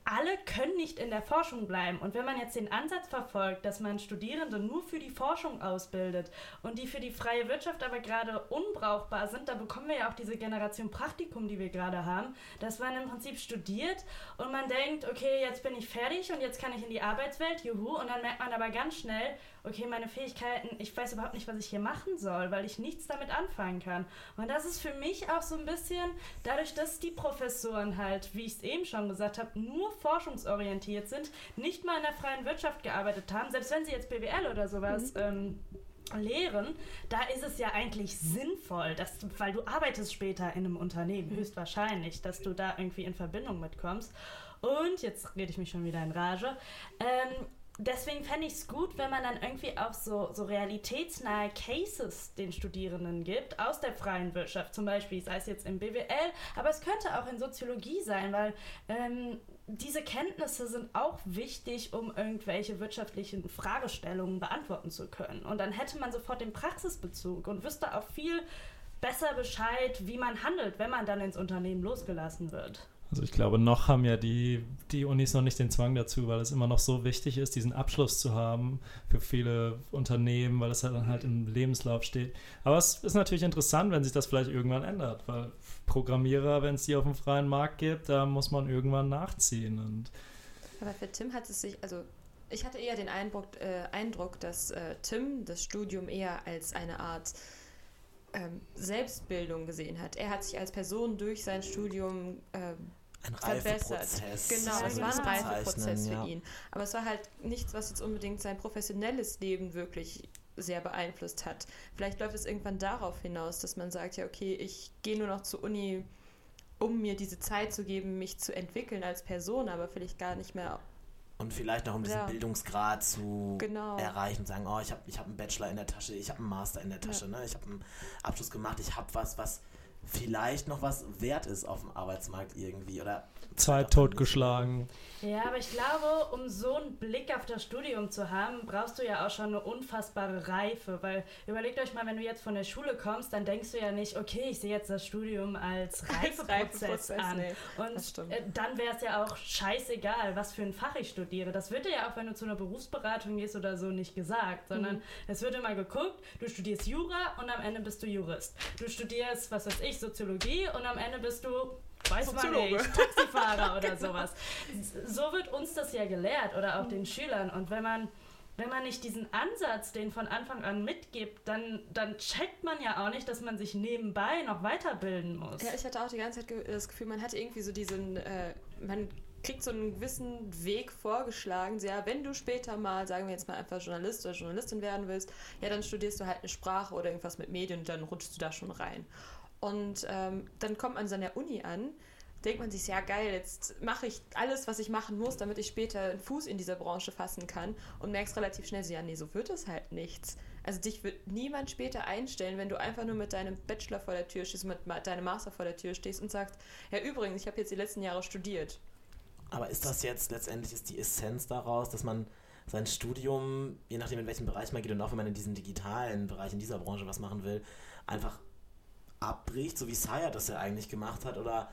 B: alle können nicht in der Forschung bleiben. Und wenn man jetzt den Ansatz verfolgt, dass man Studierende nur für die Forschung ausbildet und die für die freie Wirtschaft aber gerade unbrauchbar sind, da bekommen wir ja auch diese Generation Praktikum, die wir gerade haben, dass man im Prinzip studiert und man denkt, okay, jetzt bin ich fertig und jetzt kann ich in die Arbeitswelt, juhu, und dann merkt man aber ganz schnell, okay, meine Fähigkeiten, ich weiß überhaupt nicht, was ich hier machen soll, weil ich nichts damit anfangen kann. Und das ist für mich auch so ein bisschen, dadurch, dass die Professoren halt, wie ich es eben schon gesagt habe, nur forschungsorientiert sind, nicht mal in der freien Wirtschaft gearbeitet haben, selbst wenn sie jetzt BWL oder sowas ähm, lehren, da ist es ja eigentlich sinnvoll, dass du, weil du arbeitest später in einem Unternehmen, höchstwahrscheinlich, dass du da irgendwie in Verbindung mitkommst. Und jetzt rede ich mich schon wieder in Rage. Ähm, deswegen fände ich es gut, wenn man dann irgendwie auch so, so realitätsnahe Cases den Studierenden gibt aus der freien Wirtschaft, zum Beispiel, sei es jetzt im BWL, aber es könnte auch in Soziologie sein, weil ähm, diese Kenntnisse sind auch wichtig, um irgendwelche wirtschaftlichen Fragestellungen beantworten zu können. Und dann hätte man sofort den Praxisbezug und wüsste auch viel besser Bescheid, wie man handelt, wenn man dann ins Unternehmen losgelassen wird.
C: Also ich glaube, noch haben ja die, die Unis noch nicht den Zwang dazu, weil es immer noch so wichtig ist, diesen Abschluss zu haben für viele Unternehmen, weil es halt dann halt im Lebenslauf steht. Aber es ist natürlich interessant, wenn sich das vielleicht irgendwann ändert, weil Programmierer, wenn es die auf dem freien Markt gibt, da muss man irgendwann nachziehen. Und
D: Aber für Tim hat es sich, also ich hatte eher den Eindruck, äh, Eindruck dass äh, Tim das Studium eher als eine Art ähm, Selbstbildung gesehen hat. Er hat sich als Person durch sein Studium ähm,
A: Ein. Reifeprozess.
D: Genau, es
A: so
D: war ein Reifeprozess für
A: ja.
D: ihn. Aber es war halt nichts, was jetzt unbedingt sein professionelles Leben wirklich sehr beeinflusst hat. Vielleicht läuft es irgendwann darauf hinaus, dass man sagt, ja, okay, ich gehe nur noch zur Uni, um mir diese Zeit zu geben, mich zu entwickeln als Person, aber vielleicht gar nicht mehr
A: Und vielleicht noch um diesen
D: Ja.
A: Bildungsgrad zu
D: Genau.
A: erreichen und sagen, oh, ich habe ich hab einen Bachelor in der Tasche, ich habe einen Master in der Tasche, ne? ich habe einen Abschluss gemacht, ich habe was, was vielleicht noch was wert ist auf dem Arbeitsmarkt irgendwie. Oder
C: Zeit totgeschlagen.
B: Ja, aber ich glaube, um so einen Blick auf das Studium zu haben, brauchst du ja auch schon eine unfassbare Reife. Weil überlegt euch mal, wenn du jetzt von der Schule kommst, dann denkst du ja nicht, okay, ich sehe jetzt das Studium als Reifeprozess
D: Reifeprozess,
B: an.
D: nee, das
B: Und
D: stimmt.
B: äh, dann wäre es ja auch scheißegal, was für ein Fach ich studiere. Das wird dir ja auch, wenn du zu einer Berufsberatung gehst oder so, nicht gesagt, sondern
D: Mhm.
B: es wird immer geguckt, du studierst Jura und am Ende bist du Jurist. Du studierst, was weiß ich, Soziologie und am Ende bist du Weiß man
D: Soziologe.
B: nicht, Taxifahrer oder
D: Genau.
B: sowas. So wird uns das ja gelehrt oder auch den Schülern. Und wenn man, wenn man nicht diesen Ansatz, den von Anfang an mitgibt, dann, dann checkt man ja auch nicht, dass man sich nebenbei noch weiterbilden muss.
D: Ja, ich hatte auch die ganze Zeit das Gefühl, man hatte irgendwie so diesen, äh, man kriegt so einen gewissen Weg vorgeschlagen. So, ja, wenn du später mal, sagen wir jetzt mal einfach Journalist oder Journalistin werden willst, ja, dann studierst du halt eine Sprache oder irgendwas mit Medien und dann rutschst du da schon rein. Und ähm, dann kommt man so an der Uni an, denkt man sich, ja geil, jetzt mache ich alles, was ich machen muss, damit ich später einen Fuß in dieser Branche fassen kann und merkst relativ schnell so, ja, nee, so wird es halt nichts. Also dich wird niemand später einstellen, wenn du einfach nur mit deinem Bachelor vor der Tür stehst, mit deinem Master vor der Tür stehst und sagst, ja übrigens, ich habe jetzt die letzten Jahre studiert.
A: Aber ist das jetzt letztendlich ist die Essenz daraus, dass man sein Studium, je nachdem in welchem Bereich man geht und auch wenn man in diesem digitalen Bereich, in dieser Branche was machen will, einfach abbricht, so wie Saya das ja eigentlich gemacht hat? Oder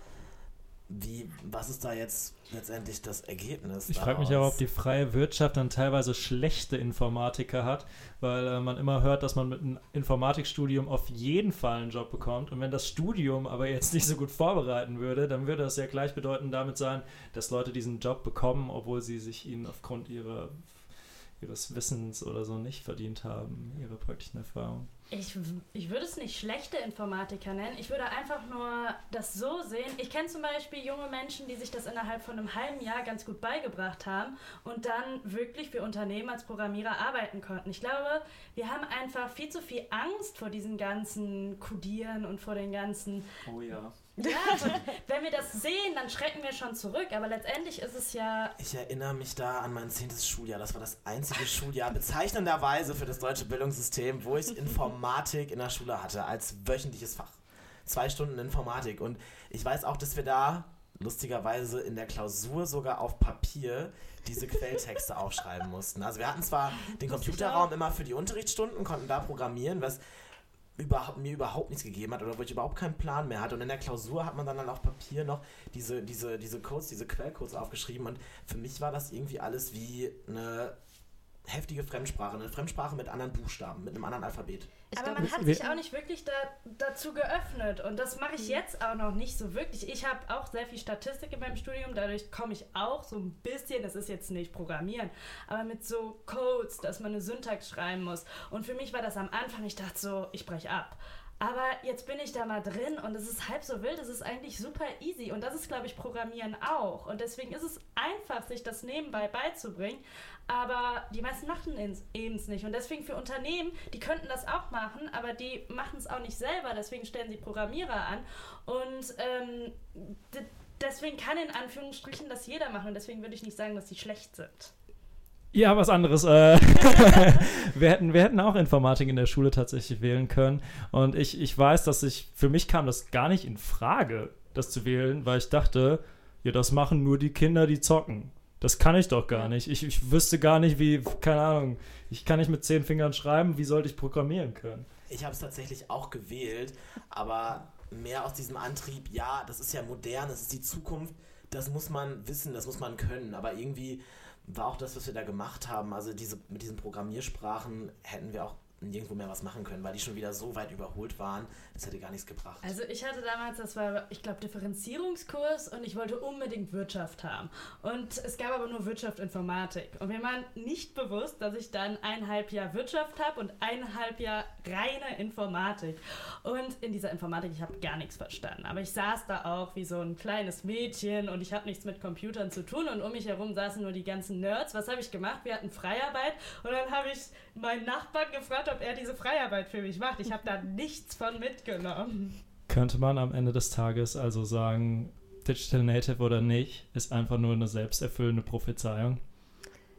A: wie, was ist da jetzt letztendlich das Ergebnis?
C: Ich frage mich aber, ob die freie Wirtschaft dann teilweise schlechte Informatiker hat, weil äh, man immer hört, dass man mit einem Informatikstudium auf jeden Fall einen Job bekommt. Und wenn das Studium aber jetzt nicht so gut vorbereiten würde, dann würde das ja gleichbedeutend damit sein, dass Leute diesen Job bekommen, obwohl sie sich ihn aufgrund ihrer, ihres Wissens oder so nicht verdient haben, ihre praktischen Erfahrungen.
B: Ich, ich würde es nicht schlechte Informatiker nennen. Ich würde einfach nur das so sehen. Ich kenne zum Beispiel junge Menschen, die sich das innerhalb von einem halben Jahr ganz gut beigebracht haben und dann wirklich für Unternehmen als Programmierer arbeiten konnten. Ich glaube, wir haben einfach viel zu viel Angst vor diesen ganzen Codieren und vor den ganzen.
C: Oh ja.
B: Ja, wenn wir das sehen, dann schrecken wir schon zurück. Aber letztendlich ist es ja.
A: Ich erinnere mich da an mein zehntes Schuljahr. Das war das einzige Schuljahr bezeichnenderweise für das deutsche Bildungssystem, wo ich Informatik in der Schule hatte, als wöchentliches Fach. Zwei Stunden Informatik. Und ich weiß auch, dass wir da lustigerweise in der Klausur sogar auf Papier diese Quelltexte aufschreiben mussten. Also wir hatten zwar den Computerraum immer für die Unterrichtsstunden, konnten da programmieren, was überhaupt, mir überhaupt nichts gegeben hat oder wo ich überhaupt keinen Plan mehr hatte. Und in der Klausur hat man dann, dann auf Papier noch diese, diese, diese Codes, diese Quellcodes aufgeschrieben. Und für mich war das irgendwie alles wie eine heftige Fremdsprache, eine Fremdsprache mit anderen Buchstaben, mit einem anderen Alphabet.
B: Ich aber man hat sich auch nicht wirklich da, dazu geöffnet und das mache ich hm. jetzt auch noch nicht so wirklich. Ich habe auch sehr viel Statistik in meinem Studium, dadurch komme ich auch so ein bisschen, das ist jetzt nicht Programmieren, aber mit so Codes, dass man eine Syntax schreiben muss. Und für mich war das am Anfang, ich dachte so, ich breche ab. Aber jetzt bin ich da mal drin und es ist halb so wild, es ist eigentlich super easy. Und das ist, glaube ich, Programmieren auch. Und deswegen ist es einfach, sich das nebenbei beizubringen. Aber die meisten machen es eben nicht. Und deswegen für Unternehmen, die könnten das auch machen, aber die machen es auch nicht selber. Deswegen stellen sie Programmierer an. Und ähm, deswegen kann in Anführungsstrichen das jeder machen. Und deswegen würde ich nicht sagen, dass sie schlecht sind.
C: Ja, was anderes. Äh, wir, hätten, wir hätten auch Informatik in der Schule tatsächlich wählen können. Und ich, ich weiß, dass ich, für mich kam das gar nicht in Frage, das zu wählen, weil ich dachte, ja, das machen nur die Kinder, die zocken. Das kann ich doch gar nicht. Ich, ich wüsste gar nicht, wie, keine Ahnung, ich kann nicht mit zehn Fingern schreiben, wie sollte ich programmieren können?
A: Ich habe es tatsächlich auch gewählt, aber mehr aus diesem Antrieb, ja, das ist ja modern, das ist die Zukunft, das muss man wissen, das muss man können, aber irgendwie war auch das, was wir da gemacht haben. Also diese, mit diesen Programmiersprachen hätten wir auch nirgendwo mehr was machen können, weil die schon wieder so weit überholt waren, das hätte gar nichts gebracht.
B: Also ich hatte damals, das war, ich glaube, Differenzierungskurs und ich wollte unbedingt Wirtschaft haben. Und es gab aber nur Wirtschaft Informatik. Und mir war nicht bewusst, dass ich dann eineinhalb Jahr Wirtschaft habe und eineinhalb Jahr reine Informatik. Und in dieser Informatik, ich habe gar nichts verstanden. Aber ich saß da auch wie so ein kleines Mädchen und ich habe nichts mit Computern zu tun und um mich herum saßen nur die ganzen Nerds. Was habe ich gemacht? Wir hatten Freiarbeit und dann habe ich meinen Nachbarn gefragt, ob er diese Freiarbeit für mich macht. Ich habe da nichts von mitgenommen.
C: Könnte man am Ende des Tages also sagen, Digital Native oder nicht, ist einfach nur eine selbsterfüllende Prophezeiung?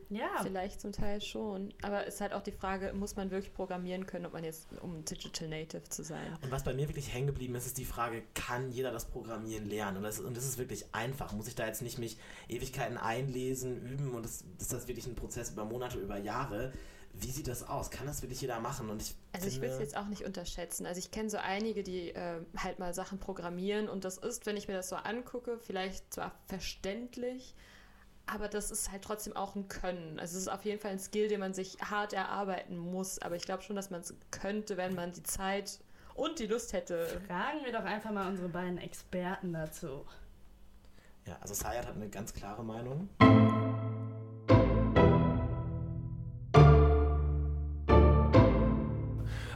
D: Ja. Vielleicht zum Teil schon. Aber es ist halt auch die Frage, muss man wirklich programmieren können, ob man jetzt, um Digital Native zu sein.
A: Und was bei mir wirklich hängen geblieben ist, ist die Frage, kann jeder das Programmieren lernen? Und das, und das ist wirklich einfach. Muss ich da jetzt nicht mich Ewigkeiten einlesen, üben und das, ist das wirklich ein Prozess über Monate, über Jahre? Wie sieht das aus? Kann das wirklich jeder machen? Und ich
D: also ich will es jetzt auch nicht unterschätzen. Also ich kenne so einige, die äh, halt mal Sachen programmieren und das ist, wenn ich mir das so angucke, vielleicht zwar verständlich, aber das ist halt trotzdem auch ein Können. Also es ist auf jeden Fall ein Skill, den man sich hart erarbeiten muss. Aber ich glaube schon, dass man es könnte, wenn man die Zeit und die Lust hätte.
B: Fragen wir doch einfach mal unsere beiden Experten dazu.
A: Ja, also Sayat hat eine ganz klare Meinung.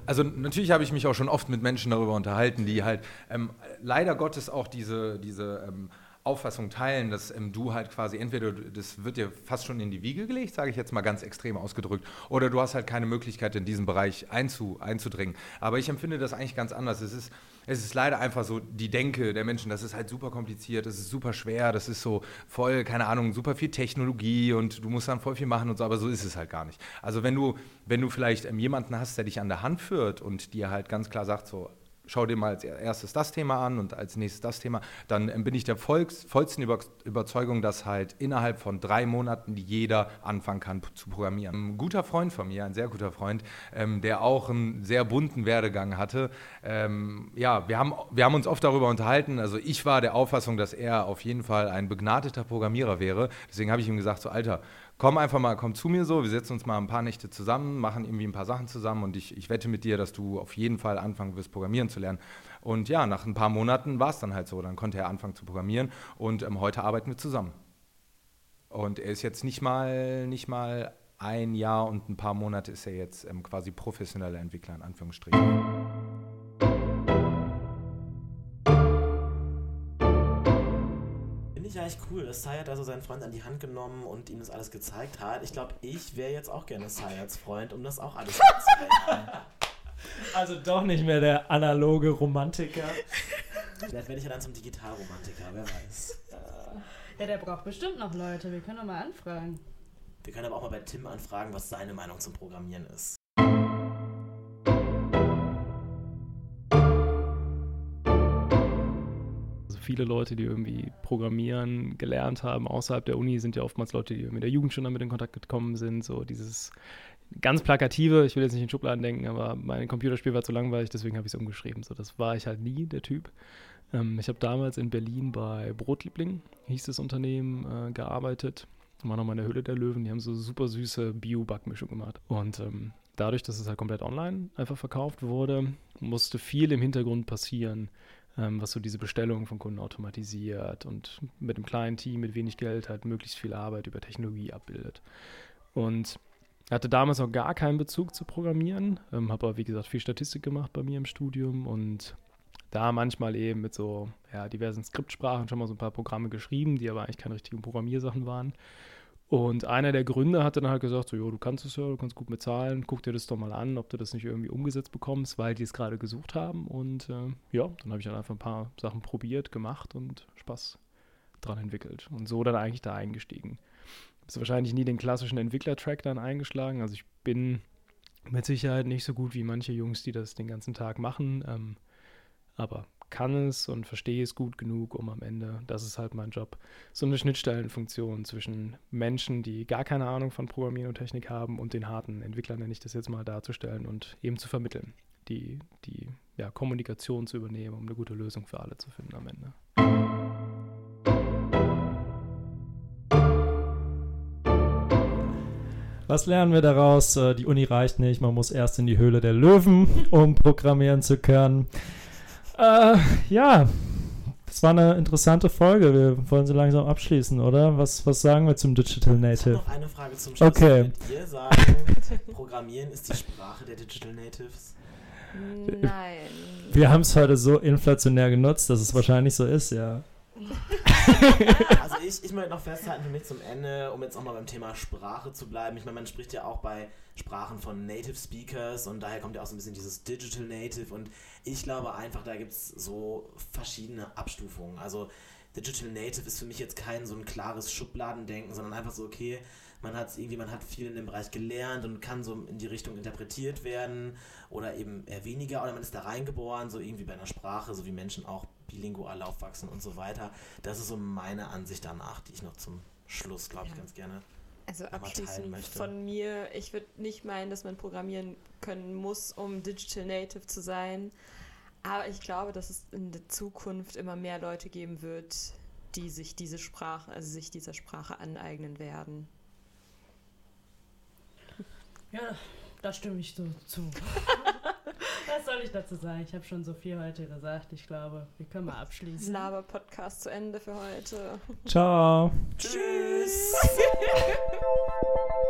M: Also natürlich habe ich mich auch schon oft mit Menschen darüber unterhalten, die halt ähm, leider Gottes auch diese, diese ähm, Auffassung teilen, dass ähm, du halt quasi entweder, das wird dir fast schon in die Wiege gelegt, sage ich jetzt mal ganz extrem ausgedrückt, oder du hast halt keine Möglichkeit, in diesen Bereich einzu, einzudringen. Aber ich empfinde das eigentlich ganz anders. Es ist, es ist leider einfach so die Denke der Menschen, das ist halt super kompliziert, das ist super schwer, das ist so voll, keine Ahnung, super viel Technologie und du musst dann voll viel machen und so, aber so ist es halt gar nicht. Also wenn du, wenn du vielleicht ähm, jemanden hast, der dich an der Hand führt und dir halt ganz klar sagt, so, schau dir mal als erstes das Thema an und als nächstes das Thema, dann ähm, bin ich der vollsten Über Überzeugung, dass halt innerhalb von drei Monaten jeder anfangen kann zu programmieren. Ein guter Freund von mir, ein sehr guter Freund, ähm, der auch einen sehr bunten Werdegang hatte, ähm, ja, wir haben, wir haben uns oft darüber unterhalten. Also ich war der Auffassung, dass er auf jeden Fall ein begnadeter Programmierer wäre. Deswegen habe ich ihm gesagt, so Alter, komm einfach mal, komm zu mir so, wir setzen uns mal ein paar Nächte zusammen, machen irgendwie ein paar Sachen zusammen und ich, ich wette mit dir, dass du auf jeden Fall anfangen wirst, Programmieren zu lernen. Und ja, nach ein paar Monaten war es dann halt so, dann konnte er anfangen zu programmieren und ähm, heute arbeiten wir zusammen. Und er ist jetzt nicht mal, nicht mal ein Jahr und ein paar Monate ist er jetzt ähm, quasi professioneller Entwickler in Anführungsstrichen.
A: Ich eigentlich cool, dass Sayat also seinen Freund an die Hand genommen und ihm das alles gezeigt hat. Ich glaube, ich wäre jetzt auch gerne Sayats Freund, um das auch alles zu zeigen.
C: Also doch nicht mehr der analoge Romantiker.
A: Vielleicht werde ich ja dann zum Digitalromantiker, wer weiß.
B: Ja, der braucht bestimmt noch Leute. Wir können doch mal anfragen.
A: Wir können aber auch mal bei Tim anfragen, was seine Meinung zum Programmieren ist.
N: Viele Leute, die irgendwie Programmieren gelernt haben außerhalb der Uni, sind ja oftmals Leute, die mit der Jugend schon damit in Kontakt gekommen sind. So dieses ganz plakative, ich will jetzt nicht in Schubladen denken, aber mein Computerspiel war zu langweilig, deswegen habe ich es umgeschrieben. So, das war ich halt nie, der Typ. Ähm, ich habe damals in Berlin bei Brotliebling, hieß das Unternehmen, äh, gearbeitet. War nochmal in der Höhle der Löwen, die haben so super süße Bio-Backmischung gemacht. Und ähm, dadurch, dass es halt komplett online einfach verkauft wurde, musste viel im Hintergrund passieren ähm, was so diese Bestellungen von Kunden automatisiert und mit einem kleinen Team, mit wenig Geld halt möglichst viel Arbeit über Technologie abbildet. Und hatte damals auch gar keinen Bezug zu Programmieren, ähm, habe aber wie gesagt viel Statistik gemacht bei mir im Studium und da manchmal eben mit so ja, diversen Skriptsprachen schon mal so ein paar Programme geschrieben, die aber eigentlich keine richtigen Programmiersachen waren. Und einer der Gründer hat dann halt gesagt, so, jo, du kannst es ja, du kannst gut mit Zahlen, guck dir das doch mal an, ob du das nicht irgendwie umgesetzt bekommst, weil die es gerade gesucht haben. Und äh, ja, dann habe ich dann einfach ein paar Sachen probiert, gemacht und Spaß dran entwickelt. Und so dann eigentlich da eingestiegen. Habe wahrscheinlich nie den klassischen Entwickler-Track dann eingeschlagen. Also ich bin mit Sicherheit nicht so gut wie manche Jungs, die das den ganzen Tag machen. Ähm, aber kann es und verstehe es gut genug, um am Ende, das ist halt mein Job, so eine Schnittstellenfunktion zwischen Menschen, die gar keine Ahnung von Programmieren und Technik haben und den harten Entwicklern, nenne ich das jetzt mal, darzustellen und eben zu vermitteln, die, die ja, Kommunikation zu übernehmen, um eine gute Lösung für alle zu finden am Ende.
C: Was lernen wir daraus? Äh, die Uni reicht nicht, man muss erst in die Höhle der Löwen, um programmieren zu können. Äh, ja, das war eine interessante Folge. Wir wollen sie langsam abschließen, oder? Was, was sagen wir zum Digital Native?
A: Ich noch eine Frage zum Schluss.
C: Okay.
A: Würdet ihr sagen, Programmieren ist die Sprache der Digital Natives?
D: Nein.
C: Wir haben es heute so inflationär genutzt, dass es wahrscheinlich so ist, ja.
A: also ich, ich möchte noch festhalten für mich zum Ende, um jetzt auch mal beim Thema Sprache zu bleiben. Ich meine, man spricht ja auch bei Sprachen von Native Speakers und daher kommt ja auch so ein bisschen dieses Digital Native und ich glaube einfach, da gibt es so verschiedene Abstufungen. Also Digital Native ist für mich jetzt kein so ein klares Schubladendenken, sondern einfach so, okay, man hat irgendwie, man hat viel in dem Bereich gelernt und kann so in die Richtung interpretiert werden oder eben eher weniger oder man ist da reingeboren, so irgendwie bei einer Sprache, so wie Menschen auch bilingual aufwachsen und so weiter. Das ist so meine Ansicht danach, die ich noch zum Schluss, glaube ich, ja. ganz gerne
D: also abschließend von mir, ich würde nicht meinen, dass man programmieren können muss, um Digital Native zu sein. Aber ich glaube, dass es in der Zukunft immer mehr Leute geben wird, die sich diese Sprache, also sich dieser Sprache aneignen werden.
B: Ja, da stimme ich so zu. Was soll ich dazu sagen? Ich habe schon so viel heute gesagt. Ich glaube, wir können mal abschließen.
D: Laber-Podcast zu Ende für heute.
C: Ciao.
A: Tschüss.